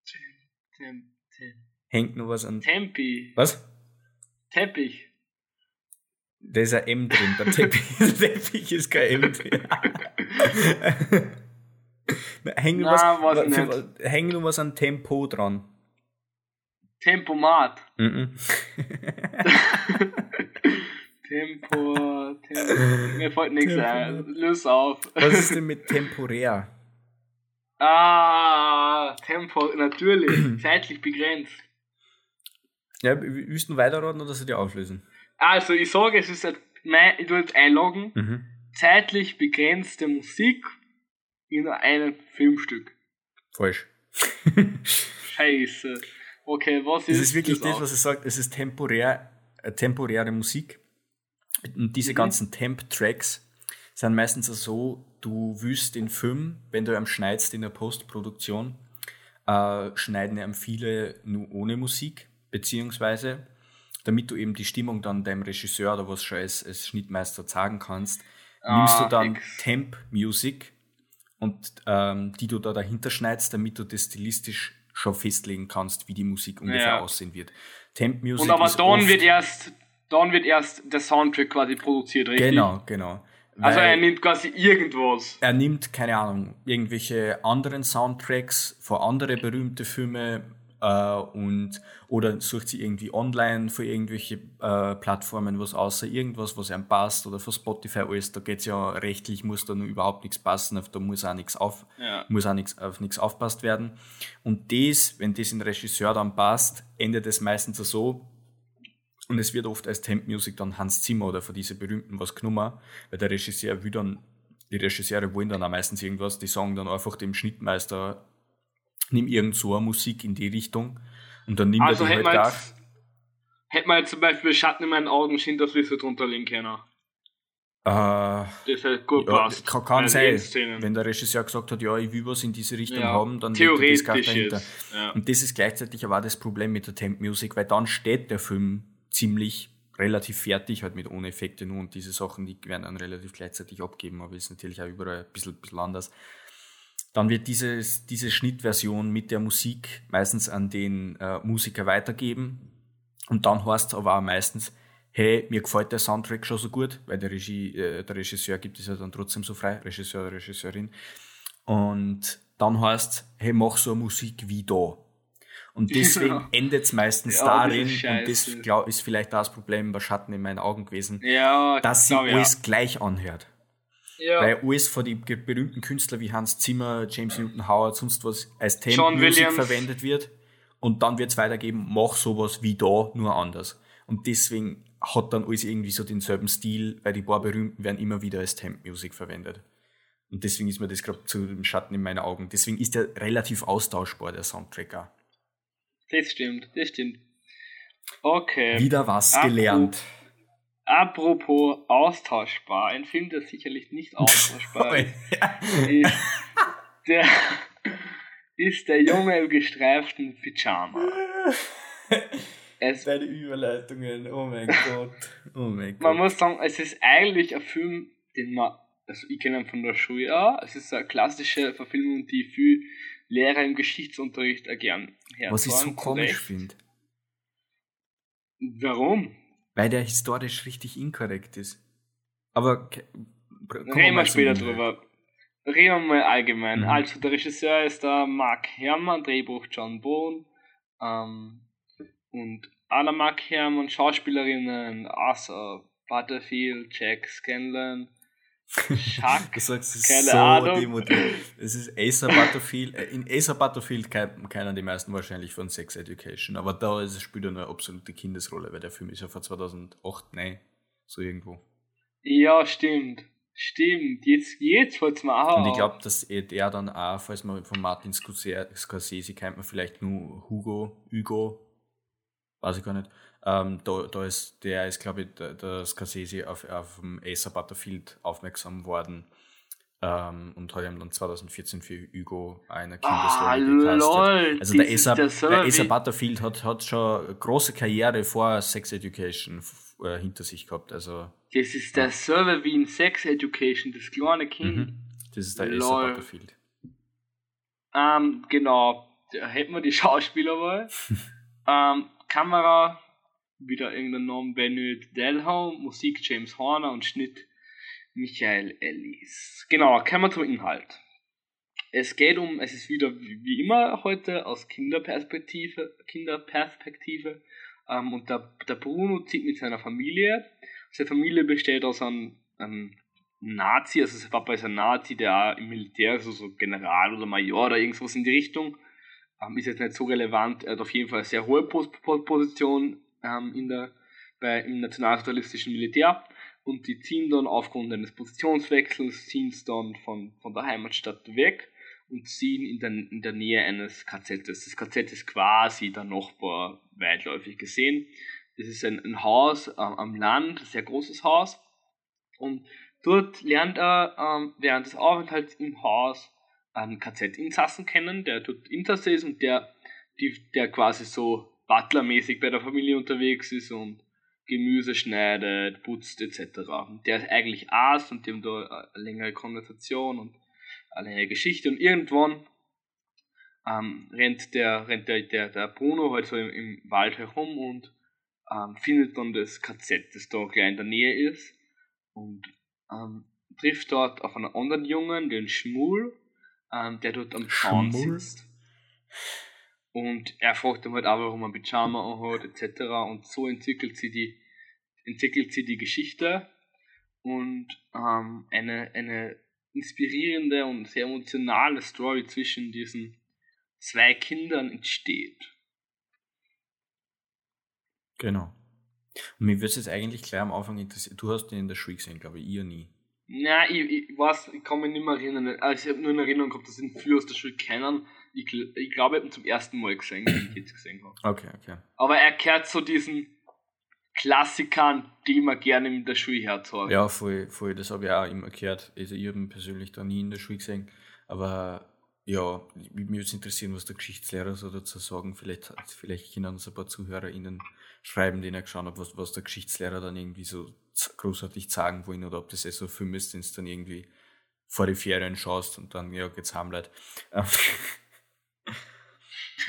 temp, temp. Hängt noch was an. Tempi. Was? Teppich. Da ist ein M drin, der Teppich, der Teppich ist kein M drin. Hängt noch, was, für, häng noch was an Tempo dran. Tempomat. Mm -mm. Tempo, Tempo. Mir fällt nichts ein. Löse auf. Was ist denn mit temporär? Ah, Tempo, natürlich. Zeitlich begrenzt. Ja, willst du weiterraten oder soll ich auflösen? Also, ich sage, es ist ein, ich tue jetzt einloggen. Mhm. Zeitlich begrenzte Musik in einem Filmstück. Falsch. Scheiße. Okay, was ist Es ist wirklich das, das was er sagt. Es ist temporär, äh, temporäre Musik. Und diese mhm. ganzen Temp-Tracks sind meistens so, du willst den Film, wenn du am schneidest in der Postproduktion, äh, schneiden ihm viele nur ohne Musik, beziehungsweise damit du eben die Stimmung dann deinem Regisseur oder was schon als, als Schnittmeister sagen kannst, ah, nimmst du dann Temp-Music und ähm, die du da dahinter schneidest, damit du das stilistisch schon festlegen kannst, wie die Musik ungefähr ja. aussehen wird. Temp Music Und aber dann wird erst dann wird erst der Soundtrack quasi produziert, richtig? Genau, genau. Also er nimmt quasi irgendwas. Er nimmt, keine Ahnung, irgendwelche anderen Soundtracks von anderen berühmte Filme äh, und oder sucht sie irgendwie online für irgendwelche äh, Plattformen was außer irgendwas, was einem passt oder für Spotify alles, da geht's ja rechtlich, muss da nur überhaupt nichts passen, da muss auch nichts auf, ja. muss auch nichts, auf nichts aufpasst werden. Und das, wenn das in Regisseur dann passt, endet es meistens so, und es wird oft als Temp Music dann Hans Zimmer oder von diese berühmten was genommen, weil der Regisseur will dann, die Regisseure wollen dann auch meistens irgendwas, die sagen dann einfach dem Schnittmeister, nimm irgend so eine Musik in die Richtung und dann nimmt also er die halt gar. Hätte man jetzt zum Beispiel Schatten in meinen Augen Schindlersliste drunter legen können. Äh, das halt gut ja, passt. Kann, kann sein. Wenn der Regisseur gesagt hat, ja, ich will was in diese Richtung ja, haben, dann theoretisch das dahinter. Ja. Und das ist gleichzeitig aber auch das Problem mit der Temp Music, weil dann steht der Film ziemlich relativ fertig, halt mit ohne Effekte nur und diese Sachen, die werden dann relativ gleichzeitig abgeben, aber ist natürlich auch überall ein bisschen, ein bisschen anders. Dann wird dieses, diese Schnittversion mit der Musik meistens an den äh, Musiker weitergeben. Und dann heißt es aber auch meistens, hey, mir gefällt der Soundtrack schon so gut, weil der, Regie, äh, der Regisseur gibt es ja dann trotzdem so frei, Regisseur oder Regisseurin. Und dann heißt es, hey, mach so Musik wie da. Und deswegen ja. endet es meistens ja, darin, und das glaub, ist vielleicht das Problem bei Schatten in meinen Augen gewesen, ja, dass sie alles gleich anhört. Ja. Weil alles von den berühmten Künstlern wie Hans Zimmer, James Newton Howard, sonst was als Temp-Musik verwendet wird. Und dann wird es weitergeben, mach sowas wie da, nur anders. Und deswegen hat dann alles irgendwie so denselben Stil, weil die paar berühmten werden immer wieder als Temp-Musik verwendet. Und deswegen ist mir das gerade zu dem Schatten in meinen Augen. Deswegen ist der relativ austauschbar, der Soundtrack auch. Das stimmt, das stimmt. Okay. Wieder was Apropos gelernt. Apropos austauschbar, ein Film, der sicherlich nicht austauschbar ist, ist, der, ist der Junge im gestreiften Pyjama. Es, Deine Überleitungen, oh mein Gott. Oh mein Gott. Man muss sagen, es ist eigentlich ein Film, den man, also ich kenne ihn von der Schule auch, es ist eine klassische Verfilmung, die viel Lehrer im Geschichtsunterricht gern herfahren. Was ich so komisch finde. Warum? Weil der historisch richtig inkorrekt ist. Aber reden wir später drüber. Reden wir mal allgemein. Mhm. Also der Regisseur ist der Mark Herrmann, Drehbuch John Bohn ähm, und Anna Mark Herrmann, Schauspielerinnen Arthur Butterfield, Jack Scanlon, Chuck, du sagst, es ist so Ahnung. Es ist Acer Butterfield. Äh, in Acer Butterfield kennen die meisten wahrscheinlich von Sex Education, aber da ist es spielt eine absolute Kindesrolle, weil der Film ist ja von 2008, nein, so irgendwo. Ja, stimmt. Stimmt, jetzt, jetzt fällt es mir auch Und ich glaube, dass er dann auch, falls man von Martin Scorsese kennt man vielleicht nur Hugo, Hugo, weiß ich gar nicht. Ähm, da, da ist, der ist, glaube ich, der, der Scorsese auf, auf dem Acer Butterfield aufmerksam worden ähm, und hat ihm dann 2014 für Hugo eine Kindesrolle ah. Lol, also der Acer, der Acer Butterfield hat, hat schon eine große Karriere vor Sex Education äh, hinter sich gehabt. Also, das ist der Server wie in Sex Education, das kleine Kind. Mhm. Das ist der Acer Butterfield. Ähm, genau, da hätten wir die Schauspielerwahl. ähm, Kamera, wieder irgendein Namen, Benoit Delholm, Musik James Horner und Schnitt Michael Ellis. Genau, kommen wir zum Inhalt. Es geht um, es ist wieder wie immer heute aus Kinderperspektive, Kinderperspektive ähm, und der, der Bruno zieht mit seiner Familie. Seine Familie besteht aus einem, einem Nazi, also sein Papa ist ein Nazi, der im Militär ist, also so General oder Major oder irgendwas in die Richtung. Ähm, ist jetzt nicht so relevant, er hat auf jeden Fall eine sehr hohe Position ähm, in der, bei, im nationalsozialistischen Militär und die ziehen dann aufgrund eines Positionswechsels, ziehen dann von, von der Heimatstadt weg und ziehen in der, in der Nähe eines KZ. Das KZ ist quasi der Nachbar weitläufig gesehen. Das ist ein, ein Haus äh, am Land, ein sehr großes Haus. Und dort lernt er ähm, während des Aufenthalts im Haus einen KZ-Insassen kennen, der dort Insasse ist und der, die, der quasi so butlermäßig bei der Familie unterwegs ist und Gemüse schneidet, putzt etc. Der ist eigentlich Arzt und dem da eine längere Konversation und eine längere Geschichte und irgendwann ähm, rennt, der, rennt der, der, der Bruno halt so im, im Wald herum und ähm, findet dann das KZ, das da gleich in der Nähe ist und ähm, trifft dort auf einen anderen Jungen, den Schmul, ähm, der dort am Zaun sitzt. Und er fragt dann halt auch, warum er Pyjama anhat, etc. Und so entwickelt sie die, entwickelt sie die Geschichte und ähm, eine, eine inspirierende und sehr emotionale Story zwischen diesen zwei Kindern entsteht. Genau. Und mich würde es jetzt eigentlich gleich am Anfang interessieren. Du hast den in der Schule gesehen, glaube ich, ihr nie. Nein, ich, ich weiß, ich kann mich nicht mehr erinnern. Also ich habe nur in Erinnerung gehabt, dass ich den früher aus der Schule kennen ich, ich glaube, ich habe ihn zum ersten Mal gesehen, wenn ich jetzt gesehen habe. Okay, okay. Aber er kehrt zu diesen Klassikern, die man gerne in der Schule hört. Ja, voll, voll. Das habe ich auch immer gehört. Also, ich habe ihn persönlich da nie in der Schule gesehen. Aber ja, mich würde es interessieren, was der Geschichtslehrer so dazu sagen. Vielleicht, vielleicht können uns ein paar ZuhörerInnen schreiben, denen er geschaut hat, was, was der Geschichtslehrer dann irgendwie so großartig sagen wollen oder ob das eh so ein Film ist, den du dann irgendwie vor die Ferien schaust und dann, ja, geht's heim, Leute.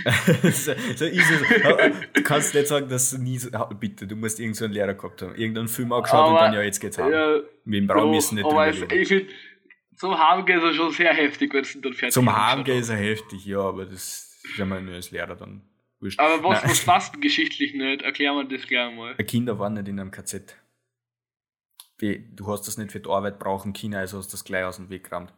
so, so easy. Du kannst nicht sagen, dass du nie so, bitte, du musst irgendeinen so einen Lehrer gehabt haben. Irgendeinen Film angeschaut aber, und dann, ja, jetzt geht's heim. Ja, Mit dem Braun müssen nicht aber es, ich find, zum Heimgehen ist er schon sehr heftig, wenn du dann fertig Zum Heimgehen ist er heftig, ja, aber das ist ja mal nur als Lehrer dann wurscht. Aber was, was passt geschichtlich nicht? Erklär mir das gleich mal. Kinder waren nicht in einem KZ. Du hast das nicht für die Arbeit brauchen, China, also hast du das gleich aus dem Weg gerammt.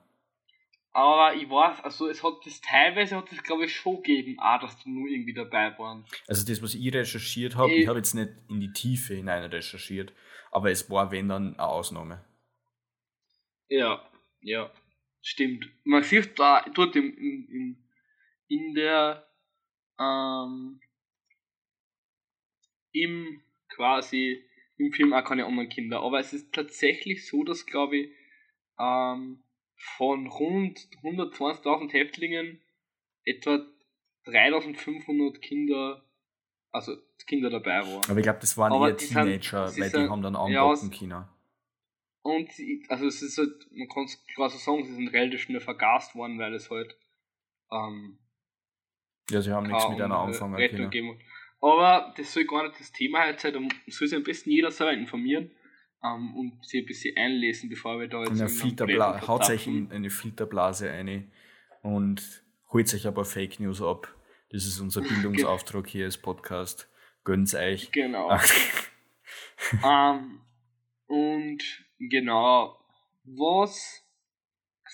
Aber ich weiß, also es hat das teilweise hat es glaube ich schon gegeben, auch dass die nur irgendwie dabei waren. Also das, was ich recherchiert habe, ich, ich habe jetzt nicht in die Tiefe hinein recherchiert, aber es war wenn dann eine Ausnahme. Ja, ja, stimmt. Man sieht da dort im, im, in der ähm, im quasi im Film auch keine anderen Kinder, aber es ist tatsächlich so, dass glaube ich ähm, von rund 120.000 Häftlingen etwa 3.500 Kinder, also Kinder dabei waren. Aber ich glaube, das waren eher Teenager, sind, weil die haben dann angeboten ja, China. Und also es ist halt, man kann es quasi sagen, sie sind relativ schnell vergast worden, weil es halt ähm, ja, sie haben nichts mit einer können. Geben. Aber das soll gar nicht das Thema heute sein, da soll sich am besten jeder selber informieren ähm, und sich ein bisschen einlesen, bevor wir da jetzt. Eine Filterbla haut euch in eine Filterblase ein und holt euch aber Fake News ab. Das ist unser Bildungsauftrag hier als Podcast. Gönnt's euch. Genau. ähm, und genau, was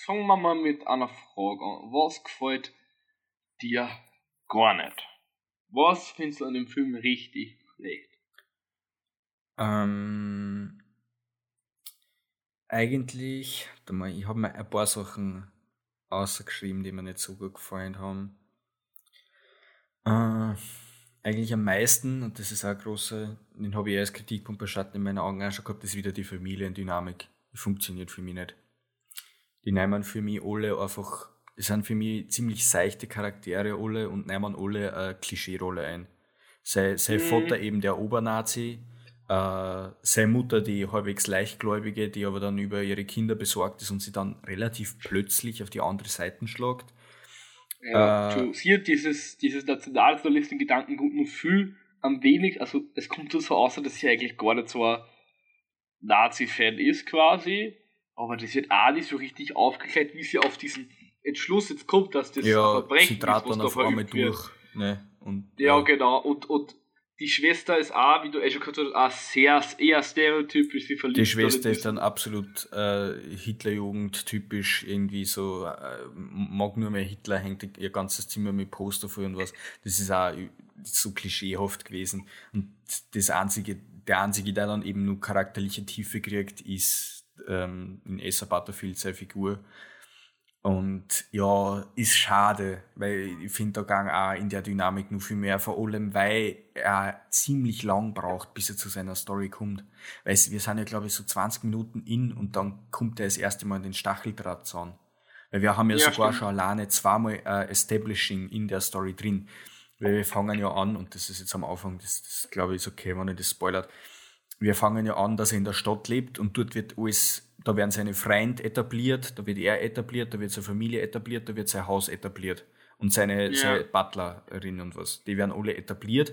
fangen wir mal mit einer Frage an. Was gefällt dir gar nicht? Was findest du an dem Film richtig schlecht? Ähm, eigentlich, ich habe mir ein paar Sachen ausgeschrieben, die mir nicht so gut gefallen haben. Äh, eigentlich am meisten, und das ist auch ein großer, den habe ich als Kritikpunkt bei Schatten in meinen Augen auch schon gehabt, ist wieder die Familiendynamik. Die funktioniert für mich nicht. Die nehmen für mich alle einfach, die sind für mich ziemlich seichte Charaktere alle und nehmen alle eine Klischee-Rolle ein. Sei, sein mhm. Vater eben der Obernazi, äh, seine Mutter die halbwegs leichtgläubige, die aber dann über ihre Kinder besorgt ist und sie dann relativ plötzlich auf die andere Seite schlagt. Ja, äh, hier dieses, dieses Nationalsozialisten-Gedankengut nur viel am wenig, also es kommt so aus, dass sie eigentlich gar nicht so ein Nazi-Fan ist quasi, aber das wird auch nicht so richtig aufgeklärt, wie sie auf diesen Entschluss jetzt kommt, dass das ja, Verbrechen sie ist, was da verübt wird. Durch, ne? und, ja, ja, genau. Und, und die Schwester ist auch, wie du eh schon gesagt hast, auch sehr, eher stereotypisch. Sie verliebt die Schwester ist dann absolut äh, Hitlerjugend typisch, irgendwie so, äh, mag nur mehr Hitler, hängt ihr ganzes Zimmer mit Poster vor und was. Das ist auch so klischeehaft gewesen. Und das einzige, der einzige, der dann eben nur charakterliche Tiefe kriegt, ist ähm, in Asa Butterfield seine Figur. Und ja, ist schade, weil ich finde, da gang auch in der Dynamik nur viel mehr, vor allem, weil er ziemlich lang braucht, bis er zu seiner Story kommt. Weil wir sind ja, glaube ich, so 20 Minuten in und dann kommt er das erste Mal in den Stacheldrahtzaun. Weil wir haben ja, ja sogar stimmt. schon alleine zweimal äh, Establishing in der Story drin. Weil wir fangen ja an, und das ist jetzt am Anfang, das, das glaube ich ist okay, wenn ich das spoilert. Wir fangen ja an, dass er in der Stadt lebt und dort wird alles da werden seine Freunde etabliert, da wird er etabliert, da wird seine Familie etabliert, da wird sein Haus etabliert. Und seine, ja. seine Butlerin und was. Die werden alle etabliert.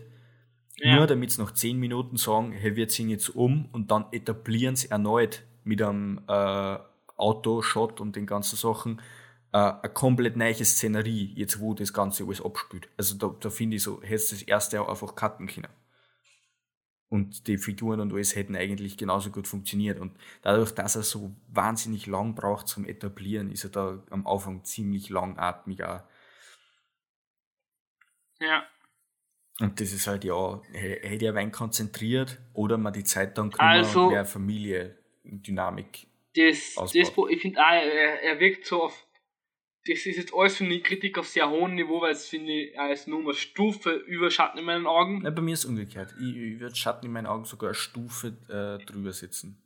Ja. Nur damit sie nach zehn Minuten sagen, hey, wir ziehen jetzt um und dann etablieren sie erneut mit einem äh, Autoshot und den ganzen Sachen äh, eine komplett neue Szenerie, jetzt wo das Ganze alles abspielt. Also da, da finde ich so, hättest das erste auch einfach cutten können. Und die Figuren und alles hätten eigentlich genauso gut funktioniert. Und dadurch, dass er so wahnsinnig lang braucht zum Etablieren, ist er da am Anfang ziemlich langatmig auch. Ja. Und das ist halt, ja, hätte er Wein konzentriert oder man die Zeit dann können also, mehr Familie, Dynamik. Das, das, ich finde auch, er, er wirkt so auf das ist jetzt alles für die Kritik auf sehr hohem Niveau, weil es finde ich als Nummer Stufe über Schatten in meinen Augen. Nein, bei mir ist es umgekehrt. Ich, ich würde Schatten in meinen Augen sogar eine Stufe äh, drüber sitzen.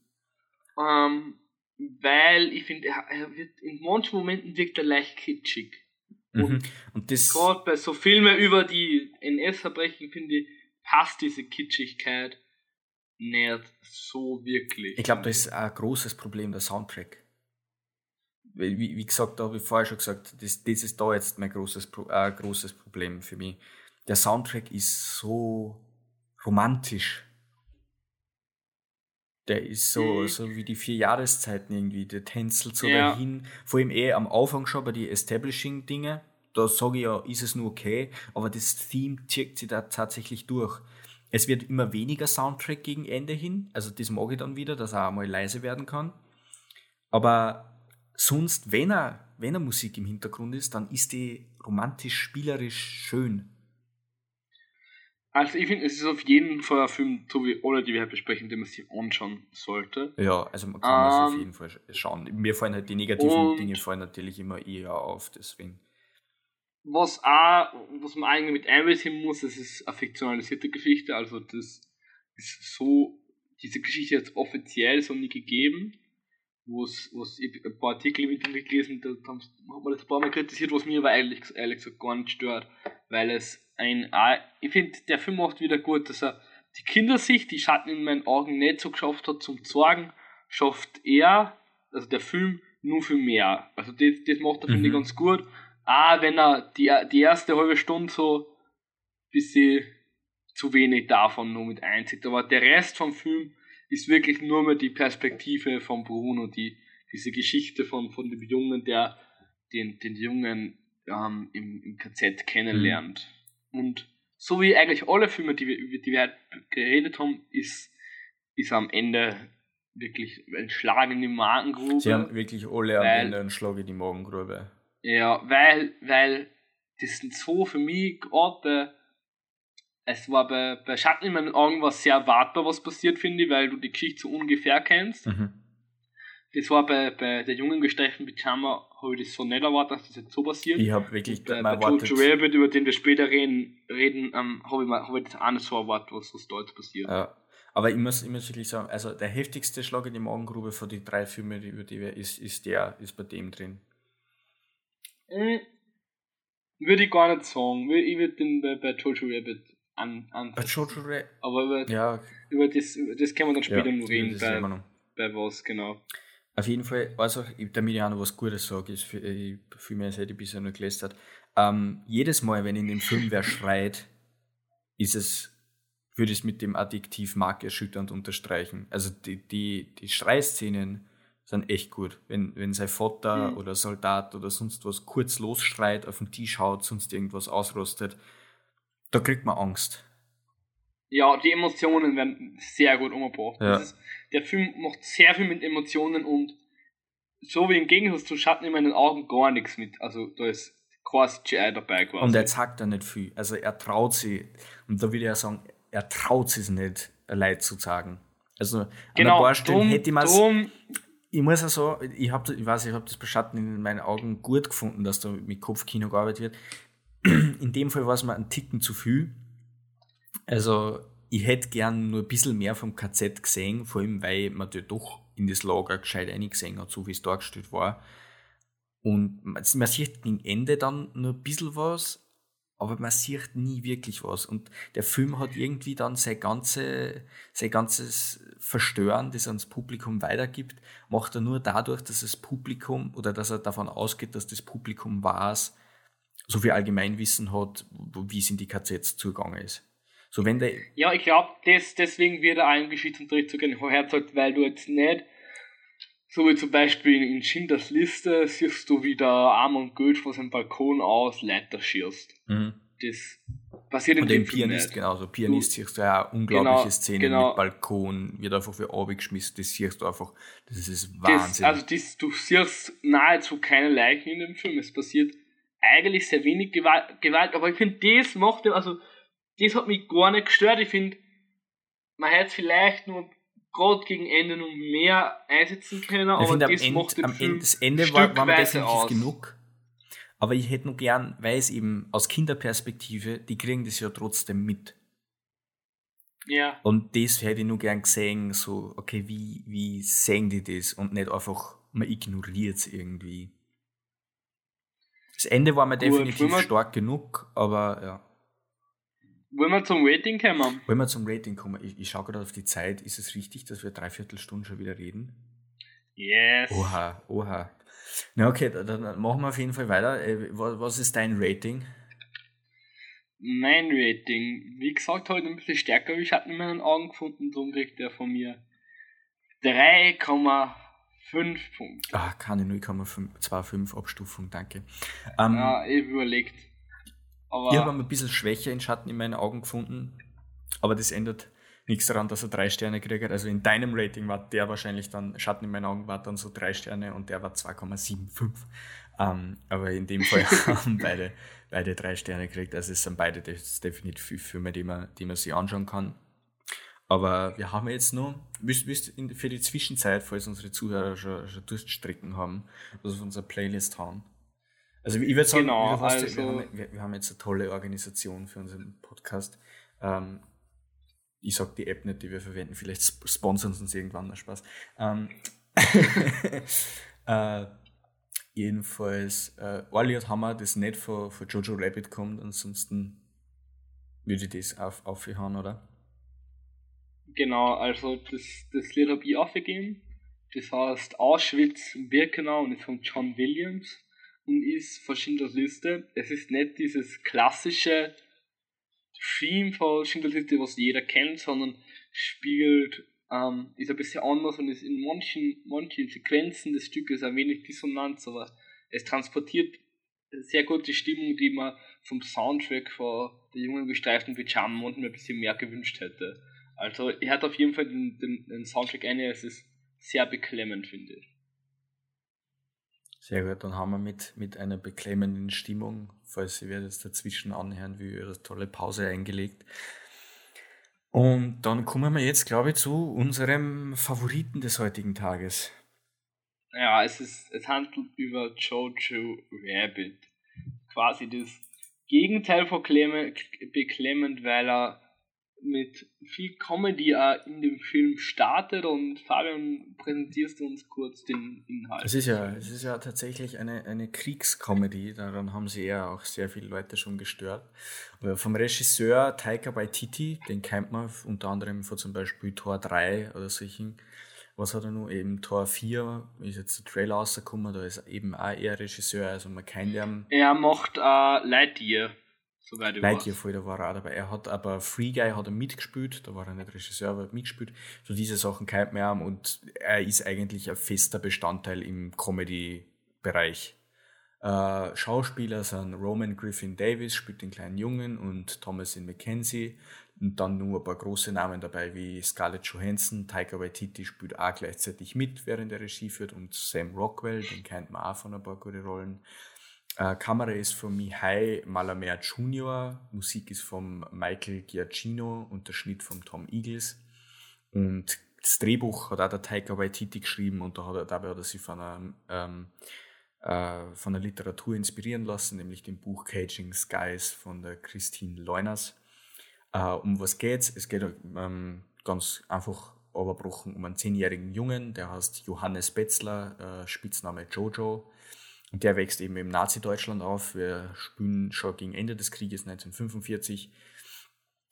Ähm, weil ich finde, er, er, wird in manchen Momenten wirkt er leicht kitschig. Mhm. Und, und das. Gerade bei so Filmen über die NS-Verbrechen, finde ich, passt diese Kitschigkeit nicht so wirklich. Ich glaube, da ist ein großes Problem der Soundtrack wie, wie gesagt, da habe ich vorher schon gesagt, das, das ist da jetzt mein großes, äh, großes Problem für mich. Der Soundtrack ist so romantisch. Der ist so, mhm. so wie die vier Jahreszeiten irgendwie. Der tänzelt so ja. dahin. Vor allem eh am Anfang schon bei den Establishing-Dinge. Da sage ich ja, ist es nur okay. Aber das Theme zieht sich da tatsächlich durch. Es wird immer weniger Soundtrack gegen Ende hin. Also das mag ich dann wieder, dass er auch mal leise werden kann. Aber sonst, wenn er, wenn er Musik im Hintergrund ist, dann ist die romantisch, spielerisch schön. Also ich finde, es ist auf jeden Fall ein Film, alle, die wir heute besprechen, den man sich anschauen sollte. Ja, also man kann ähm, das auf ähm, jeden Fall schauen. Mir fallen halt die negativen Dinge fallen natürlich immer eher auf, deswegen. Was auch, was man eigentlich mit einbeziehen muss, das ist eine fiktionalisierte Geschichte, also das ist so, diese Geschichte jetzt offiziell so nie gegeben wo es ein paar Artikel im Internet gelesen, da hat man das ein paar Mal kritisiert, was mir aber eigentlich ehrlich gesagt gar nicht stört, weil es ein, ich finde, der Film macht wieder gut, dass er die Kindersicht, die Schatten in meinen Augen nicht so geschafft hat zum Zorgen, schafft er, also der Film, nur für mehr. Also das, das macht er, mhm. finde ich, ganz gut. ah, wenn er die, die erste halbe Stunde so ein bisschen zu wenig davon nur mit einzieht. Aber der Rest vom Film ist wirklich nur mehr die Perspektive von Bruno, die, diese Geschichte von, von dem Jungen, der den, den Jungen ähm, im, im KZ kennenlernt. Mhm. Und so wie eigentlich alle Filme, die wir, über die wir geredet haben, ist, ist am Ende wirklich ein Schlag in die Magengrube. Sie haben wirklich alle am Ende einen Schlag in die Magengrube. Ja, weil, weil das sind so für mich gerade es war bei, bei Schatten in meinen Augen was sehr erwartbar, was passiert, finde ich, weil du die Geschichte so ungefähr kennst. Mhm. Das war bei, bei der jungen gestreiften Pyjama, habe ich das so nicht erwartet, dass das jetzt so passiert. Ich habe wirklich bei, bei Jojo Rabbit, über den wir später reden, reden ähm, habe ich, hab ich das auch nicht so erwartet, was, was da jetzt passiert. Ja. Aber ich muss, ich muss wirklich sagen, also der heftigste Schlag in die Magengrube von den drei Filmen, über die wir, ist, ist der, ist bei dem drin. Mhm. Würde ich gar nicht sagen. Ich würde den bei, bei Jojo Rabbit an, an bei Jojo Rabbit. Aber über, ja. über das, das können wir dann später ja, noch reden, bei, noch. bei was, genau. Auf jeden Fall, also, damit ich auch noch was Gutes sage, ist für, viel mehr, als ich bisher noch gelesen habe. Ähm, jedes Mal, wenn in dem Film wer schreit, ist es, würde ich es mit dem Adjektiv markerschütternd unterstreichen. Also die, die, die Schreiszenen sind echt gut. Wenn, wenn sein Vater mhm. oder Soldat oder sonst was kurz losschreit, auf den Tisch haut, sonst irgendwas ausrostet, da kriegt man Angst. Ja, die Emotionen werden sehr gut umgebracht. Ja. Ist, der Film macht sehr viel mit Emotionen und so wie im Gegensatz zu Schatten in meinen Augen gar nichts mit. Also da ist quasi CGI dabei quasi. Und er zeigt da nicht viel. Also er traut sich, und da würde ich ja sagen, er traut sich nicht, Leid zu sagen. Also genau, an ein paar Stellen drum, hätte man ich muss auch sagen, ich, hab, ich weiß, ich habe das bei Schatten in meinen Augen gut gefunden, dass da mit Kopfkino gearbeitet wird. In dem Fall war es mir ein Ticken zu viel. Also, ich hätte gern nur ein bisschen mehr vom KZ gesehen, vor allem weil man da doch in das Lager gescheit eingesehen hat, so wie es dargestellt war. Und man, man sieht gegen Ende dann nur ein bisschen was, aber man sieht nie wirklich was. Und der Film hat irgendwie dann sein, ganze, sein ganzes Verstören, das er ans Publikum weitergibt, macht er nur dadurch, dass das Publikum oder dass er davon ausgeht, dass das Publikum weiß, so viel Allgemeinwissen hat, wie es in die KZs zugegangen ist. So, wenn der ja, ich glaube, des, deswegen wird er einen Geschichtsunterricht herzog, weil du jetzt nicht, so wie zum Beispiel in Schindlers Liste, siehst du, wie der Arm und Goethe von seinem Balkon aus Leiter schierst. Mhm. Das passiert in und dem Pianist nicht. genauso. Pianist du, siehst du ja unglaubliche genau, Szenen genau. mit Balkon, wird einfach für geschmissen, das siehst du einfach, das ist Wahnsinn. Das, also das, du siehst nahezu keine Leichen in dem Film, es passiert eigentlich sehr wenig Gewalt, Gewalt aber ich finde, das macht, also, das hat mich gar nicht gestört. Ich finde, man hätte vielleicht nur gerade gegen Ende noch mehr einsetzen können, aber find, das End, macht den am Ende, Das Ende war, war mir definitiv aus. genug. Aber ich hätte noch gern, weil es eben aus Kinderperspektive, die kriegen das ja trotzdem mit. Ja. Und das hätte ich nur gern gesehen, so, okay, wie, wie sehen die das? Und nicht einfach, man ignoriert es irgendwie. Das Ende war mir Gut, definitiv stark genug, aber ja. Wollen wir zum Rating kommen? Wollen wir zum Rating kommen? Ich, ich schaue gerade auf die Zeit. Ist es richtig, dass wir dreiviertel Stunden schon wieder reden? Yes. Oha, oha. Na okay, dann, machen wir auf jeden Fall weiter. Äh, was ist dein Rating? Mein Rating, wie gesagt, heute ein bisschen stärker ich hatte in meinen Augen gefunden, darum kriegt er von mir 3,5 5 Punkte. Ah, keine 0,25 Abstufung, danke. Ähm, ja, ich überlegt. Aber ich habe ein bisschen Schwäche in Schatten in meinen Augen gefunden, aber das ändert nichts daran, dass er drei Sterne kriegt. Also in deinem Rating war der wahrscheinlich dann, Schatten in meinen Augen war dann so drei Sterne und der war 2,75. Ähm, aber in dem Fall haben beide, beide drei Sterne gekriegt. Also es sind beide definitiv Filme, die man, die man sich anschauen kann. Aber wir haben jetzt noch, willst in, für die Zwischenzeit, falls unsere Zuhörer schon, schon Durststrecken haben, was auf unserer Playlist haben. Also ich würde sagen, genau, also wir, haben, wir, wir, haben, jetzt eine tolle Organisation für unseren Podcast. Ähm, ich sag die App nicht, die wir verwenden, vielleicht sponsern sie uns irgendwann mal Spaß. Ähm, äh, jedenfalls, äh, Orliot wir das nicht von, von Jojo Rabbit kommt, ansonsten würde ich das auf, aufhören, oder? Genau, also das, das Lied habe ich aufgegeben. Das heißt Auschwitz Birkenau und ist von John Williams. und ist von Schindlers Liste. Es ist nicht dieses klassische Theme von Schindlers Liste, was jeder kennt, sondern spielt, ähm, ist ein bisschen anders und ist in manchen, manchen Sequenzen des Stückes ein wenig Dissonanz, aber es transportiert sehr gut die Stimmung, die man vom Soundtrack von der jungen gestreiften Pyjama manchmal ein bisschen mehr gewünscht hätte. Also, er hat auf jeden Fall den, den, den Soundtrack eine, es ist sehr beklemmend, finde ich. Sehr gut, dann haben wir mit, mit einer beklemmenden Stimmung, falls Sie jetzt dazwischen anhören will, eine tolle Pause eingelegt. Und dann kommen wir jetzt, glaube ich, zu unserem Favoriten des heutigen Tages. Ja, es ist, es handelt über Jojo Rabbit. Quasi das Gegenteil von beklemmend, weil er mit viel Comedy auch in dem Film startet und Fabian, präsentierst du uns kurz den Inhalt. Es ist ja, es ist ja tatsächlich eine, eine Kriegscomedy, daran haben sie ja auch sehr viele Leute schon gestört. Aber vom Regisseur Taika Waititi, den kennt man unter anderem von zum Beispiel Tor 3 oder solchen. Was hat er noch? Eben Tor 4 ist jetzt der Trailer rausgekommen, da ist eben auch eher Regisseur, also man kennt ihn. Er macht äh, Lightyear. Soweit ich Lightyear voll, da war er auch dabei. Er hat aber Free Guy hat er mitgespielt, da war er nicht Regisseur, aber mitgespielt. So diese Sachen kennt man haben und er ist eigentlich ein fester Bestandteil im Comedy-Bereich. Äh, Schauspieler sind Roman Griffin Davis, spielt den kleinen Jungen, und Thomasin McKenzie. Und dann nur ein paar große Namen dabei wie Scarlett Johansson, Taika Waititi spielt auch gleichzeitig mit, während der Regie führt, und Sam Rockwell, den kennt man auch von ein paar guten Rollen. Äh, Kamera ist von Mihai Malamer Jr., Musik ist von Michael Giacchino und der Schnitt von Tom Eagles. Und das Drehbuch hat auch der Taika Waititi geschrieben und da hat er, dabei hat er sich von einer, ähm, äh, von der Literatur inspirieren lassen, nämlich dem Buch Caging Skies von der Christine Leuners. Äh, um was geht's? Es geht ähm, ganz einfach überbrochen um einen zehnjährigen Jungen, der heißt Johannes Betzler, äh, Spitzname Jojo. Und der wächst eben im Nazi-Deutschland auf. Wir spielen schon gegen Ende des Krieges 1945.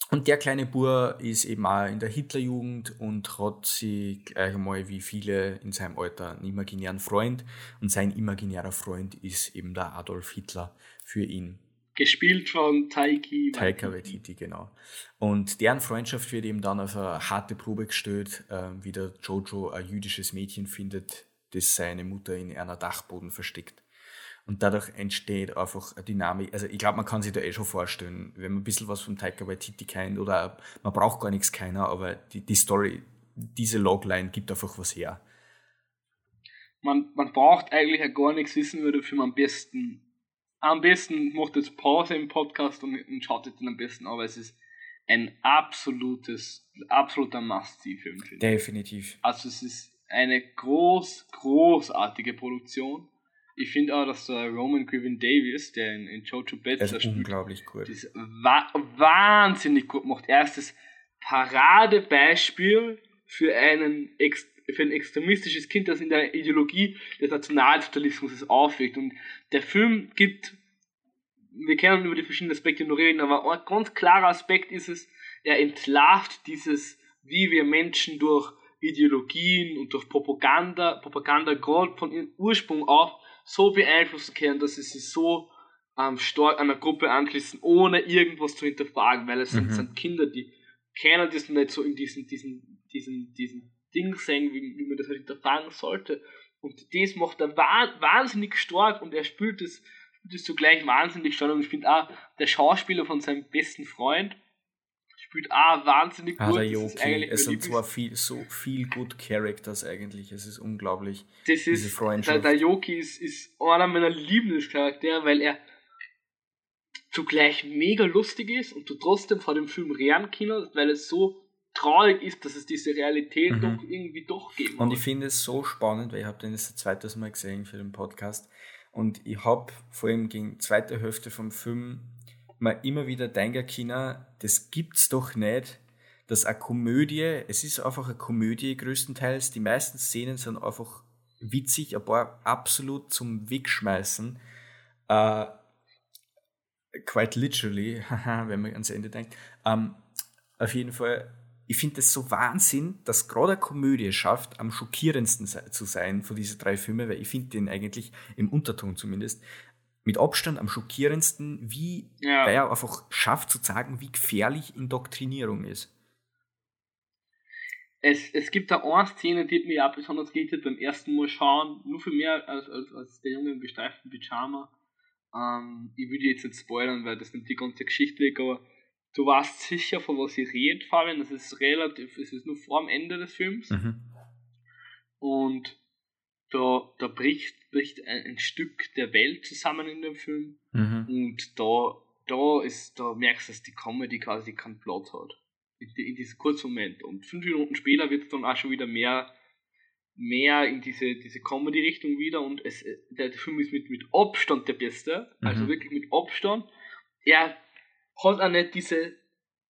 Und der kleine Bur ist eben auch in der Hitlerjugend und hat sie gleich einmal wie viele in seinem Alter einen imaginären Freund. Und sein imaginärer Freund ist eben der Adolf Hitler für ihn. Gespielt von Taiki. Taika Waititi, genau. Und deren Freundschaft wird eben dann auf eine harte Probe gestellt, äh, wie der Jojo ein jüdisches Mädchen findet, das seine Mutter in einer Dachboden versteckt. Und dadurch entsteht einfach eine Dynamik. Also ich glaube, man kann sich da eh schon vorstellen, wenn man ein bisschen was von Taika Waititi kennt oder man braucht gar nichts keiner, aber die, die Story, diese Logline gibt einfach was her. Man, man braucht eigentlich ja gar nichts wissen, würde für am besten am besten macht jetzt Pause im Podcast und, und schaut es dann am besten, aber es ist ein absolutes, absoluter Must-See-Film. Definitiv. Also es ist eine groß, großartige Produktion ich finde auch, dass der Roman Griffin Davis, der in, in Jojo Betzler spielt, unglaublich gut. Das wa wahnsinnig gut macht. Erstes Paradebeispiel für, einen für ein extremistisches Kind, das in der Ideologie des Nationalsozialismus aufweckt. Und der Film gibt, wir können über die verschiedenen Aspekte nur reden, aber ein ganz klarer Aspekt ist es, er entlarvt dieses, wie wir Menschen durch Ideologien und durch Propaganda, Propaganda gerade von ihrem Ursprung auf so beeinflussen können, dass sie sich so ähm, stark an eine Gruppe anschließen, ohne irgendwas zu hinterfragen, weil es mhm. sind, Kinder, die kennen das nicht so in diesen, diesen, diesen, diesen Ding sehen, wie, wie man das halt hinterfragen sollte. Und das macht er wahnsinnig stark und er spielt das, spielt das zugleich wahnsinnig stark. Und ich finde auch, der Schauspieler von seinem besten Freund, spielt auch wahnsinnig ah, gut. Der Joki. Es sind zwar viel, so viel gut Characters eigentlich, es ist unglaublich. Das ist, diese Freundschaft. Der, der Yoki ist, ist einer meiner Lieblingscharaktere, weil er zugleich mega lustig ist und du trotzdem vor dem Film rennen kannst, weil es so traurig ist, dass es diese Realität mhm. doch irgendwie doch gibt. Und ich finde es so spannend, weil ich habe den jetzt das zweites Mal gesehen für den Podcast und ich habe vor allem gegen zweite Hälfte vom Film man immer wieder denken können, das gibt's doch nicht, dass eine Komödie, es ist einfach eine Komödie größtenteils, die meisten Szenen sind einfach witzig, ein paar absolut zum Wegschmeißen. Uh, quite literally, wenn man ans Ende denkt. Um, auf jeden Fall, ich finde es so Wahnsinn, dass gerade eine Komödie schafft, am schockierendsten zu sein von diesen drei Filmen, weil ich finde den eigentlich im Unterton zumindest mit Abstand am schockierendsten, wie ja. weil er einfach schafft zu sagen, wie gefährlich Indoktrinierung ist. Es, es gibt da eine Szene, die mir auch besonders geht beim ersten Mal schauen, nur für mehr als, als, als der Junge im gestreiften Pyjama. Ähm, ich würde jetzt nicht spoilern, weil das nimmt die ganze Geschichte weg, aber du weißt sicher, von was ich rede, Fabian. Das ist relativ, es ist nur vor dem Ende des Films. Mhm. Und da, da bricht, bricht ein, ein, Stück der Welt zusammen in dem Film. Mhm. Und da, da ist, da merkst du, dass die Comedy quasi keinen Plot hat. In, in diesem kurzen Moment. Und fünf Minuten später wird es dann auch schon wieder mehr, mehr in diese, diese Comedy-Richtung wieder. Und es, der, der Film ist mit, mit Abstand der beste. Also mhm. Also wirklich mit Abstand. Er hat auch nicht diese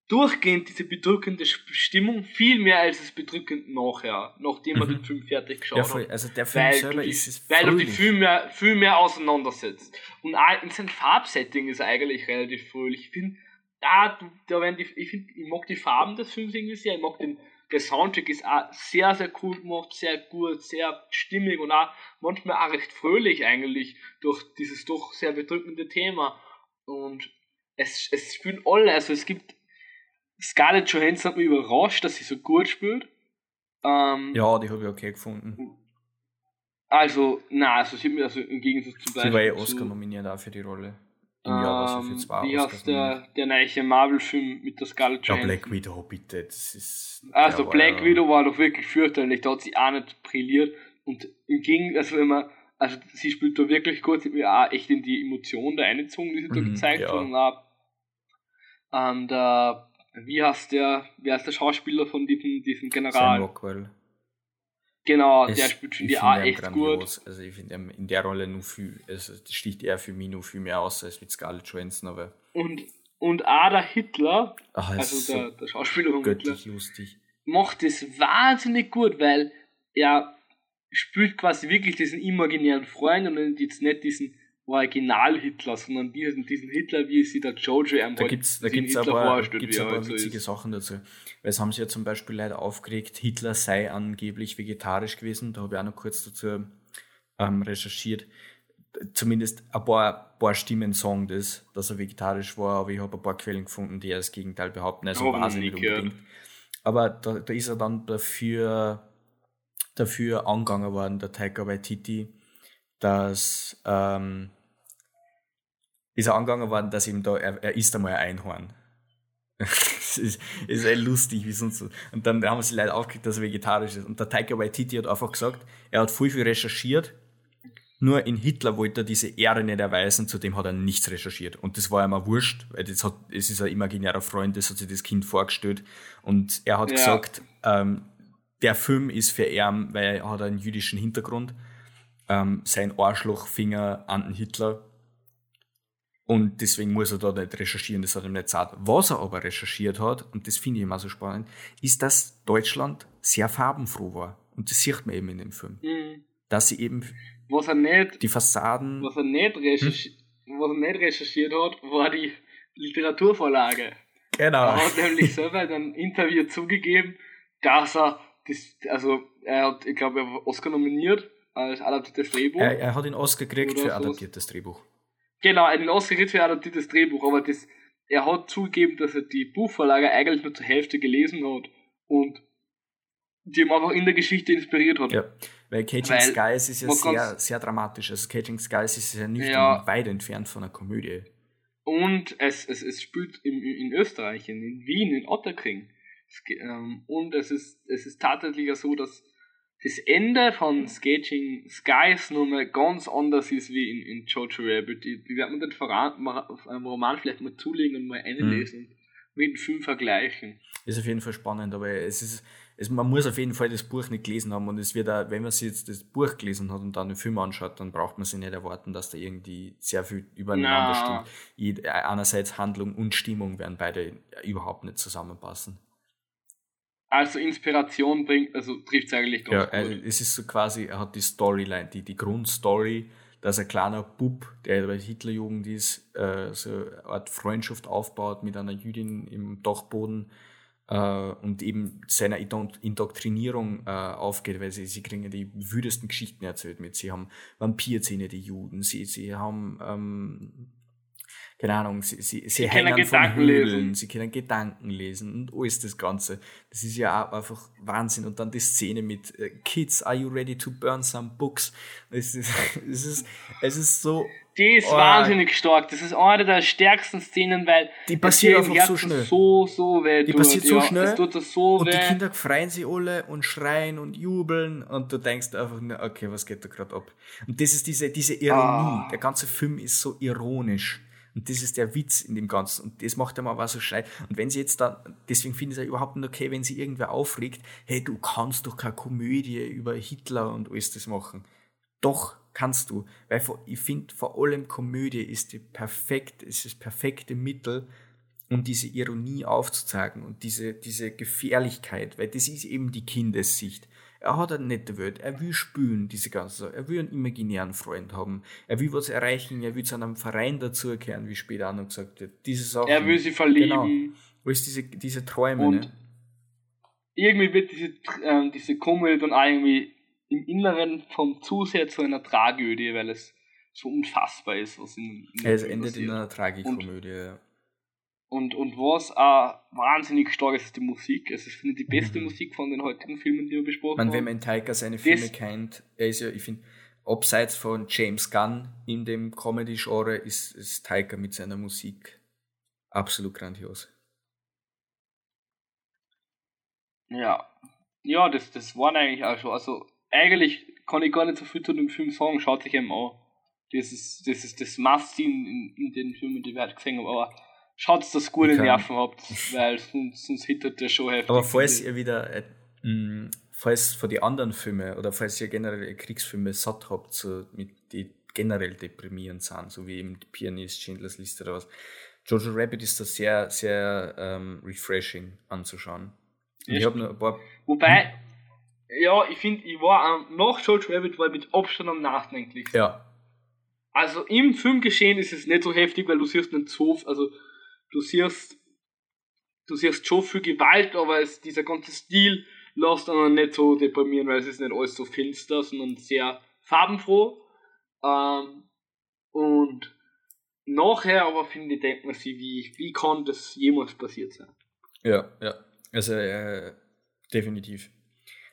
durchgehend diese bedrückende Stimmung, viel mehr als es bedrückend nachher, nachdem man mhm. den Film fertig geschaut ja, hat. Also der Film weil selber die, ist es Weil du die viel mehr, viel mehr auseinandersetzt. Und auch in seinem Farbsetting ist eigentlich relativ fröhlich. Ich finde, da, da werden die, ich finde, ich mag die Farben des Films irgendwie sehr, ich mag den, der Soundtrack ist auch sehr, sehr cool gemacht, sehr gut, sehr stimmig und auch manchmal auch recht fröhlich eigentlich durch dieses doch sehr bedrückende Thema. Und es, es spielen alle, also es gibt Scarlett Johansson hat mich überrascht, dass sie so gut spielt. Ähm, ja, die habe ich okay gefunden. Also, na, also sie mir also im Gegensatz zum Beispiel. Sie war ja Oscar nominiert auch für die Rolle. Im ähm, Jahr war sie für zwei Wie heißt der, der neue Marvel-Film mit der Scarlett Johansson? Ja, Black Widow, bitte. Das ist, also, Black Widow war doch wirklich fürchterlich. Da hat sie auch nicht brilliert. Und im Gegensatz, also wenn man, also sie spielt da wirklich kurz, hat mir auch echt in die Emotionen da eingezogen, die sie da mhm, gezeigt ja. hat. Und auch, ähm, der wie heißt der, wer ist der Schauspieler von diesem, diesem General? Sam Rockwell. Genau, es, der spielt schon die A echt grandios. gut. Also ich finde in der Rolle nur viel, also sticht er für mich nur viel mehr aus als mit Scarlett Johansson, aber. Und, und Ada Hitler, Ach, also der, der Schauspieler von Hitler, lustig. macht das wahnsinnig gut, weil er spielt quasi wirklich diesen imaginären Freund und jetzt nicht diesen Original-Hitler, sondern diesen, diesen Hitler, wie sie der Jojo am Da gibt es da gibt's aber, gibt's aber halt witzige so Sachen dazu. Weil es haben sie ja zum Beispiel leider aufgeregt, Hitler sei angeblich vegetarisch gewesen. Da habe ich auch noch kurz dazu ähm, recherchiert. Zumindest ein paar, paar Stimmen sagen das, dass er vegetarisch war, aber ich habe ein paar Quellen gefunden, die das Gegenteil behaupten. Also weiß ich nicht unbedingt. Aber da, da ist er dann dafür, dafür angegangen worden, der Taika Waititi, dass ähm, ist er angegangen worden, dass ihm da, er, er isst einmal ein Einhorn. das ist, ist echt lustig, wie sonst so. Und dann haben sie leider aufgekriegt, dass er vegetarisch ist. Und der Taika Waititi hat einfach gesagt, er hat viel, viel recherchiert, nur in Hitler wollte er diese Ehre nicht erweisen, zudem hat er nichts recherchiert. Und das war ihm auch wurscht, weil das hat, es ist ein imaginärer Freund, das hat sich das Kind vorgestellt. Und er hat ja. gesagt, ähm, der Film ist für ihn, weil er hat einen jüdischen Hintergrund, ähm, sein Arschlochfinger an den Hitler und deswegen muss er da nicht recherchieren, das hat er nicht gesagt. Was er aber recherchiert hat, und das finde ich immer so spannend, ist, dass Deutschland sehr farbenfroh war. Und das sieht man eben in dem Film. Mhm. Dass sie eben was er nicht, die Fassaden. Was er, nicht recherchiert, hm? was er nicht recherchiert hat, war die Literaturvorlage. Genau. Er hat nämlich selber in einem Interview zugegeben, dass er das, also er hat, ich glaube, er war Oscar nominiert als adaptiertes Drehbuch. Er, er hat den Oscar gekriegt für adaptiertes Drehbuch. Genau, einen Oscar kriegt für adaptiertes Drehbuch, aber das, er hat zugegeben, dass er die Buchvorlage eigentlich nur zur Hälfte gelesen hat und die ihm einfach in der Geschichte inspiriert hat. Ja, weil Caging weil Skies ist ja sehr, sehr dramatisch. Also Caging Skies ist ja nicht ja, weit entfernt von einer Komödie. Und es, es, es spielt in, in Österreich, in, in Wien, in Otterkring. Es, ähm, und es ist, es ist tatsächlich so, dass das Ende von Sketching Skies nochmal ganz anders ist wie in, in Jojo Rabbit. Die, die wird man dann voran, einem Roman vielleicht mal zulegen und mal einlesen mhm. und mit dem Film vergleichen. Ist auf jeden Fall spannend, aber es ist, es, man muss auf jeden Fall das Buch nicht gelesen haben und es wird auch, wenn man sich jetzt das Buch gelesen hat und dann den Film anschaut, dann braucht man sich nicht erwarten, dass da irgendwie sehr viel übereinander stimmt. Einerseits Handlung und Stimmung werden beide überhaupt nicht zusammenpassen. Also Inspiration bringt, also trifft es eigentlich ganz ja. Also es ist so quasi, er hat die Storyline, die, die Grundstory, dass ein kleiner Bub, der bei Hitlerjugend ist, äh, so eine Art Freundschaft aufbaut mit einer Jüdin im Dachboden äh, und eben seiner Indoktrinierung äh, aufgeht, weil sie, sie kriegen die wüdesten Geschichten erzählt mit. Sie haben Vampirzähne, die Juden, sie, sie haben ähm, keine Ahnung, sie, sie, sie, sie hängen von Höhlen, lesen. sie können Gedanken lesen und alles das Ganze. Das ist ja auch einfach Wahnsinn. Und dann die Szene mit äh, Kids, are you ready to burn some books? Es ist, es ist, es ist so. Die ist oh, wahnsinnig stark. Das ist eine der stärksten Szenen, weil die passiert einfach so schnell. So, so weh die passiert so ja, schnell. So und weh. die Kinder freuen sich alle und schreien und jubeln und du denkst einfach okay, was geht da gerade ab? Und das ist diese, diese Ironie. Ah. Der ganze Film ist so ironisch. Und das ist der Witz in dem Ganzen. Und das macht einmal was so schneit. Und wenn sie jetzt dann, deswegen finde ich es ja überhaupt nicht okay, wenn sie irgendwer aufregt, hey, du kannst doch keine Komödie über Hitler und alles das machen. Doch kannst du. Weil ich finde, vor allem Komödie ist die perfekt, ist das perfekte Mittel, um diese Ironie aufzuzeigen und diese, diese Gefährlichkeit, weil das ist eben die Kindessicht. Er hat eine nette Welt, er will spülen, diese ganze Sache. Er will einen imaginären Freund haben. Er will was erreichen, er will zu einem Verein dazugehören, wie später auch noch gesagt wird. Diese Sachen. Er will sie verlieben. Genau. Wo ist diese, diese Träume, und ne? Irgendwie wird diese, äh, diese Komödie dann irgendwie im Inneren vom Zuseher zu einer Tragödie, weil es so unfassbar ist, was in, in Es endet passiert. in einer Tragikomödie, ja. Und, und was auch wahnsinnig stark ist, ist die Musik. Also, ich finde die beste mhm. Musik von den heutigen Filmen, die wir besprochen Man, haben. Wenn man Taika seine Filme kennt, er ist ja, ich finde, abseits von James Gunn in dem Comedy-Genre ist, ist Taika mit seiner Musik absolut grandios. Ja, ja, das, das waren eigentlich auch schon. Also, eigentlich kann ich gar nicht so viel zu dem Film sagen. Schaut sich eben an. Das ist das, ist das Must-See in, in, den Filmen, die wir halt gesehen haben. Aber schaut, dass ihr gute Nerven habt, weil sonst, hittet der schon heftig. Aber falls ihr wieder, äh, mh, falls von die anderen Filme oder falls ihr generell Kriegsfilme satt habt, so mit die generell deprimierend sind, so wie eben die Pianist, Schindlers Liste oder was. Jojo Rabbit ist da sehr, sehr ähm, refreshing anzuschauen. Ich habe noch ein paar. Wobei, ja, ich finde, ich war ähm, nach Jojo Rabbit war ich mit Abstand am nachdenklichsten. Ja. Also im Filmgeschehen ist es nicht so heftig, weil du siehst nicht so, also du siehst, du siehst schon viel Gewalt, aber es, dieser ganze Stil lässt dann nicht so deprimieren, weil es ist nicht alles so finster, sondern sehr farbenfroh. Ähm, und nachher aber finde ich, denkt man sich, wie, wie kann das jemals passiert sein? Ja, ja. Also äh, definitiv.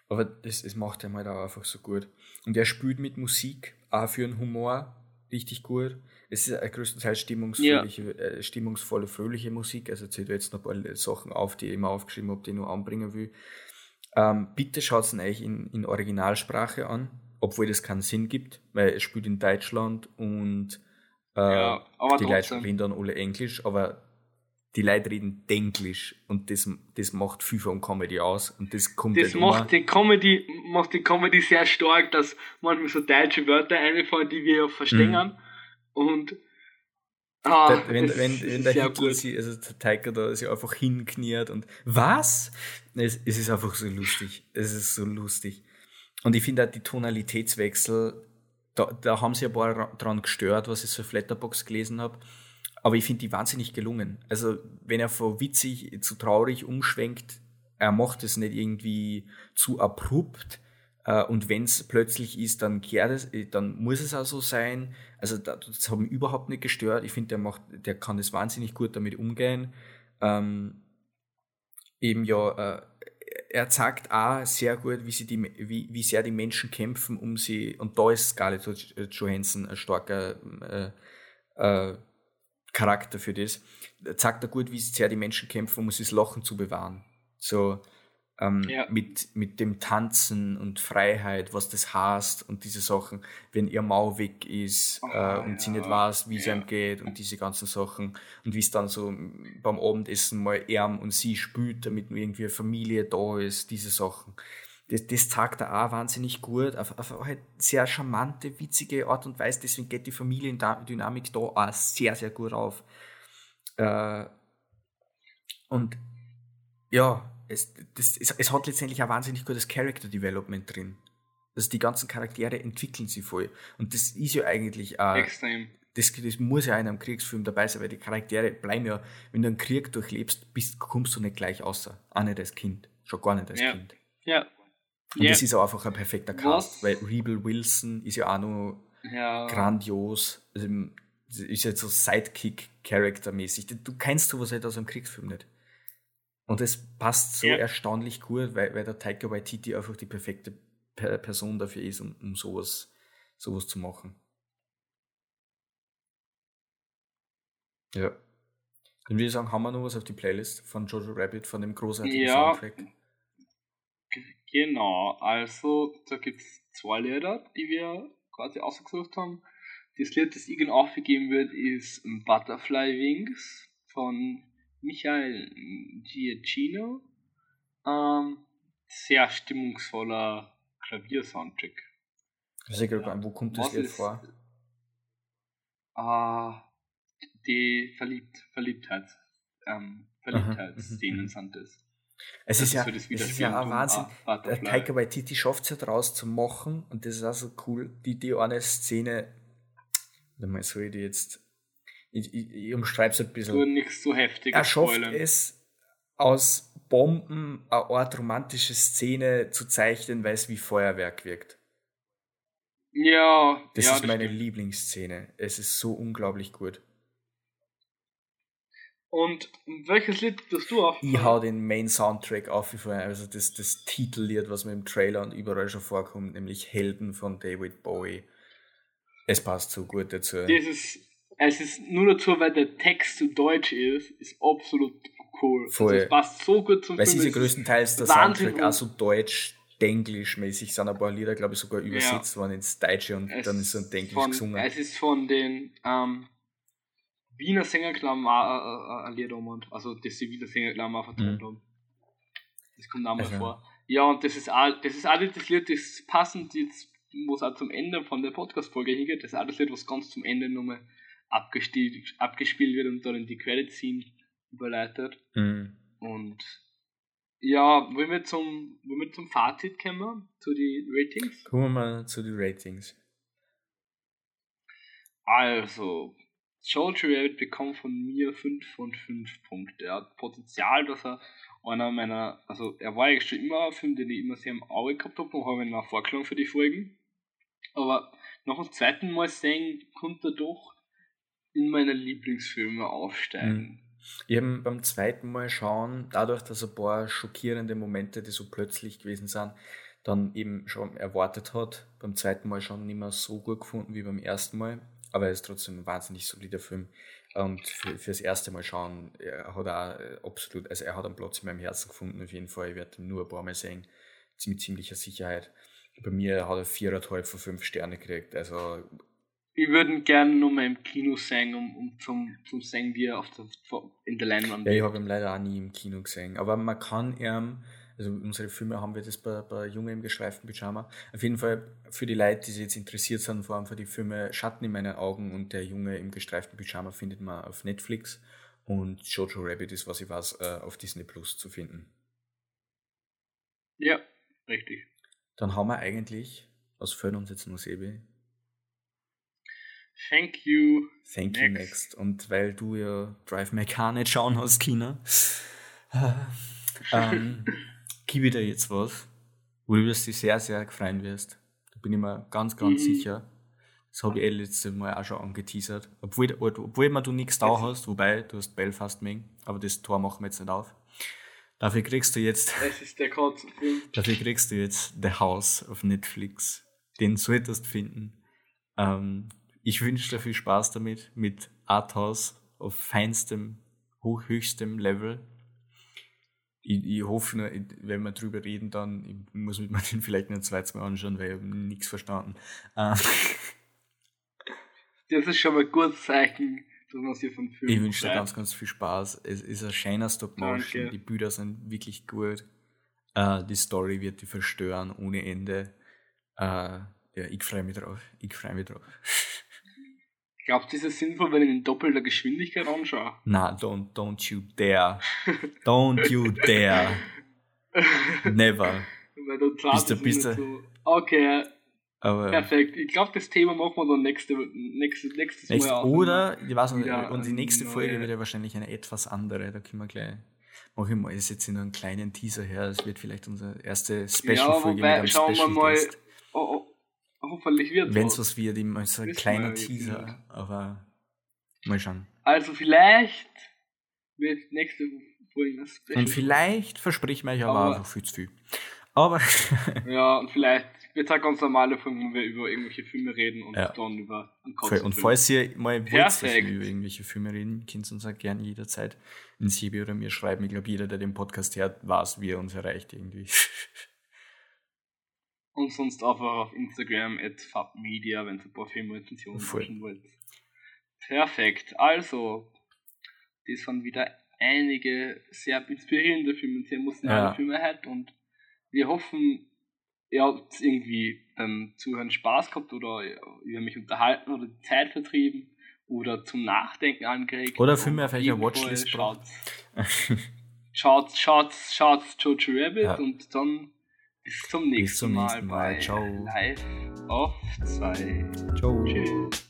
Aber das, das macht er halt auch einfach so gut. Und er spielt mit Musik, auch für einen Humor, richtig gut. Es ist größtenteils stimmungsvolle, ja. äh, stimmungsvolle, fröhliche Musik. Also zählt jetzt noch ein paar Sachen auf, die ich immer aufgeschrieben habe, die ich noch anbringen will. Ähm, bitte schaut es euch in, in Originalsprache an, obwohl das keinen Sinn gibt, weil es spielt in Deutschland und äh, ja, die Leute reden dann alle Englisch, aber die Leute reden Denglisch und das, das macht viel von Comedy aus und das kommt Das macht die Comedy macht die Comedy sehr stark, dass manchmal so deutsche Wörter einfallen, die wir ja verstehen mhm. Und ah, da, wenn, wenn, wenn der Hitler sie, also der Tiger da sich einfach hinkniert und was? Es, es ist einfach so lustig. Es ist so lustig. Und ich finde auch die Tonalitätswechsel, da, da haben sie ein paar dran gestört, was ich so Flatterbox gelesen habe. Aber ich finde die wahnsinnig gelungen. Also, wenn er von witzig zu traurig umschwenkt, er macht es nicht irgendwie zu abrupt, äh, und wenn es plötzlich ist, dann kehrt es, äh, dann muss es auch so sein. Also das haben überhaupt nicht gestört. Ich finde, der macht, der kann das wahnsinnig gut damit umgehen. Ähm, eben ja, äh, er zeigt auch sehr gut, wie, sie die, wie, wie sehr die Menschen kämpfen, um sie, und da ist Scarlett Johansson ein starker äh, äh, Charakter für das. Er zeigt er gut, wie sehr die Menschen kämpfen, um sich das Lachen zu bewahren. So, ähm, ja. mit, mit dem Tanzen und Freiheit, was das heißt und diese Sachen, wenn ihr Mau weg ist oh, äh, und ja. sie nicht weiß, wie es ja. ihm geht und diese ganzen Sachen und wie es dann so beim Abendessen mal er und sie spült, damit nur irgendwie eine Familie da ist, diese Sachen. Das, das zeigt er auch wahnsinnig gut, auf, auf eine sehr charmante, witzige Art und Weise, deswegen geht die Familiendynamik da auch sehr, sehr gut auf. Äh, und ja, es, das, es, es hat letztendlich ein wahnsinnig gutes Character Development drin. Also die ganzen Charaktere entwickeln sie voll. Und das ist ja eigentlich auch Extrem. das, das muss ja in einem Kriegsfilm dabei sein, weil die Charaktere bleiben ja, wenn du einen Krieg durchlebst, bist, kommst du nicht gleich außer. Auch nicht als Kind. Schon gar nicht als Ja. Kind. Ja. Und Ja. das ist auch einfach ein perfekter Cast, Was? weil Rebel Wilson ist ja auch noch Ja. grandios. Also, ist jetzt so Sidekick-Charakter-mäßig. Du- Du kennst sowas halt aus einem Kriegsfilm nicht. Und das passt so Ja. erstaunlich gut, weil, weil der Taika Waititi einfach die perfekte Per- Person dafür ist, um, um sowas, sowas zu machen. Ja. Dann würde ich sagen, haben wir noch was auf die Playlist von Jojo Rabbit, von dem großartigen Ja. Soundtrack. Genau, also da gibt es zwei Lieder, die wir quasi ausgesucht haben. Das Lied, das Ihnen aufgegeben wird, ist Butterfly Wings von Michael Giacchino. Ähm, sehr stimmungsvoller Klaviersoundtrack. Ich weiß gar nicht, wo kommt das Lied vor? Ah, die Verliebt, Verliebtheit, ähm, Verliebtheitsszenen mhm. sind das. Es ist ja, so das es ist ja Wahnsinn. Butterfly. Taika Waititi schafft es ja draus zu machen und das ist auch so cool. Die, die eine Szene, warte mal, soll ich die jetzt, ich, ich, ich umschreibe es ein bisschen. Nur nichts so heftig. er schafft spoilern. es, aus Bomben eine Art romantische Szene zu zeichnen, weil es wie Feuerwerk wirkt. Ja, Das ja, ist meine stimmt. Lieblingsszene. Es ist so unglaublich gut. Und welches Lied tust du auf? Ich hau den Main Soundtrack auf, wie vorher, also das, das Titellied, was mir im Trailer und überall schon vorkommt, nämlich Helden von David Bowie. Es passt so gut dazu. Ist, es ist nur dazu, weil der Text zu Deutsch ist, ist absolut cool. Voll. Also es passt so gut zum Weil sie Film. ja es ist- größtenteils der Soundtrack auch so deutsch, denglisch-mäßig sind ein paar Lieder, glaube ich, sogar übersetzt worden ins Deutsche und es dann ist so ein Denglisch von, gesungen. Es ist von den ähm, Wiener Sängerklamm äh, ein Lied um, also das die Wiener Sängerklamm auch vertont Mhm. haben. Das kommt auch mal Also- vor. Ja, und das ist auch, das ist auch das Lied, das passend jetzt, wo es auch zum Ende von der Podcast-Folge hingeht, das ist das Lied, was ganz zum Ende nochmal abgespielt, abgespielt wird und dann in die Credit-Scene überleitet. Mhm. Und ja, wollen wir zum, wollen wir zum Fazit kommen, zu den Ratings? Kommen wir mal zu den Ratings. Also, Soldier Rabbit bekommt von mir 5 von 5 Punkte. Er hat Potenzial, dass er einer meiner, also er war eigentlich schon immer ein Film, den ich immer sehr im Auge gehabt habe und habe ihn auch vorgeschlagen für die Folgen. Aber nach dem zweiten Mal sehen, konnte er doch in meine Lieblingsfilme aufsteigen. Eben beim zweiten Mal schauen, dadurch, dass ein paar schockierende Momente, die so plötzlich gewesen sind, dann eben schon erwartet hat, beim zweiten Mal schon nicht mehr so gut gefunden wie beim ersten Mal. Aber er ist trotzdem ein wahnsinnig solider Film. Und für, fürs erste Mal schauen, er hat auch äh, absolut, also er hat einen Platz in meinem Herzen gefunden, auf jeden Fall. Ich werde ihn nur ein paar Mal sehen, mit ziemlicher Sicherheit. Bei mir hat er viereinhalb von fünf Sterne gekriegt. Also Ich würde ihn gerne nur mal im Kino sehen, um, um zum, zum sehen, wie er auf der, in der Leinwand Ja, ich habe ihn leider auch nie im Kino gesehen. Aber man kann ihm, also unsere Filme haben wir das bei, bei Junge im gestreiften Pyjama. Auf jeden Fall für die Leute, die sich jetzt interessiert sind, vor allem für die Filme Schatten in meinen Augen und der Junge im gestreiften Pyjama findet man auf Netflix. Und Jojo Rabbit ist, was ich weiß, äh, auf Disney Plus zu finden. Ja, richtig. Dann haben wir eigentlich, was fällt uns jetzt noch, Sebi? Thank you. Thank you Next. next. Und weil du ja Drive My Car nicht schauen hast, China, ähm, gebe ich dir jetzt was, wo du dich sehr, sehr freuen wirst. Da bin ich mir ganz, ganz Mhm. sicher. Das habe ich eh letztes Mal auch schon angeteasert. Obwohl, obwohl man du nichts da hast, wobei du hast Belfast mengen, aber das Tor machen wir jetzt nicht auf. Dafür kriegst du jetzt, Es ist der Katzenfilm. dafür kriegst du jetzt The House auf Netflix. Den solltest du finden. Ähm, ich wünsche dir viel Spaß damit, mit Arthouse auf feinstem, hoch, höchstem Level. Ich, ich hoffe nur, wenn wir drüber reden, dann ich muss ich mir den vielleicht ein zweites Mal anschauen, weil ich nichts verstanden. Ähm, Das ist schon mal ein gutes Zeichen, dass man sich von Film ich wünsche dir ganz, ganz viel Spaß. Es ist ein schöner Stop-Motion, die Bilder sind wirklich gut. Äh, die Story wird die verstören ohne Ende. Äh, ja, ich freue mich drauf. Ich freue mich drauf. Glaubt ihr, ist es sinnvoll, wenn ich in doppelter Geschwindigkeit anschaue? Na, don't, don't you dare. Don't you dare. Never. Weil dann klar Bist du- bist du- so. Okay, Aber Perfekt. Ich glaube, das Thema machen wir dann nächste, nächste, nächstes Echt, Mal auch. oder, ich weiß nicht, Ja, und die nächste Folge wird ja wahrscheinlich eine etwas andere. Da können wir gleich. Mach ich mal ist jetzt nur einen kleinen Teaser her. Es wird vielleicht unsere erste Ja, Special-Folge wobei, mit einem schauen wir mal. Special-Guest. Oh, oh, hoffentlich wird Wenn es was. wird, immer so ein Wissen kleiner Teaser. Aber mal schauen. Also vielleicht wird nächste Folge Special. Und vielleicht verspricht man euch aber, Aber- einfach viel zu viel. Aber Ja, und vielleicht wird es eine ganz normale Folge, wo wir über irgendwelche Filme reden und Ja. dann über einen Voll. Und falls ihr mal wollt, dass wir über irgendwelche Filme reden, könnt ihr uns auch gerne jederzeit in Sibi oder mir schreiben. Ich glaube, jeder, der den Podcast hört, weiß, wie er uns erreicht irgendwie. Und sonst einfach auf Instagram at fabmedia, wenn ihr ein paar Filmrezensionen machen wollt. Perfekt. Also, das waren wieder einige sehr inspirierende Filme, sehr emotionale Ja. Filme heute und wir hoffen, ihr habt irgendwie beim Zuhören Spaß gehabt oder über mich unterhalten oder die Zeit vertrieben oder zum Nachdenken angeregt. Oder Filme auf Und welcher Watchlist Schaut, schaut, schaut, schaut Jojo Rabbit Ja. und dann bis zum nächsten, zum nächsten Mal Mal. bei Ciao. Live auf 2. Ciao. Tschüss.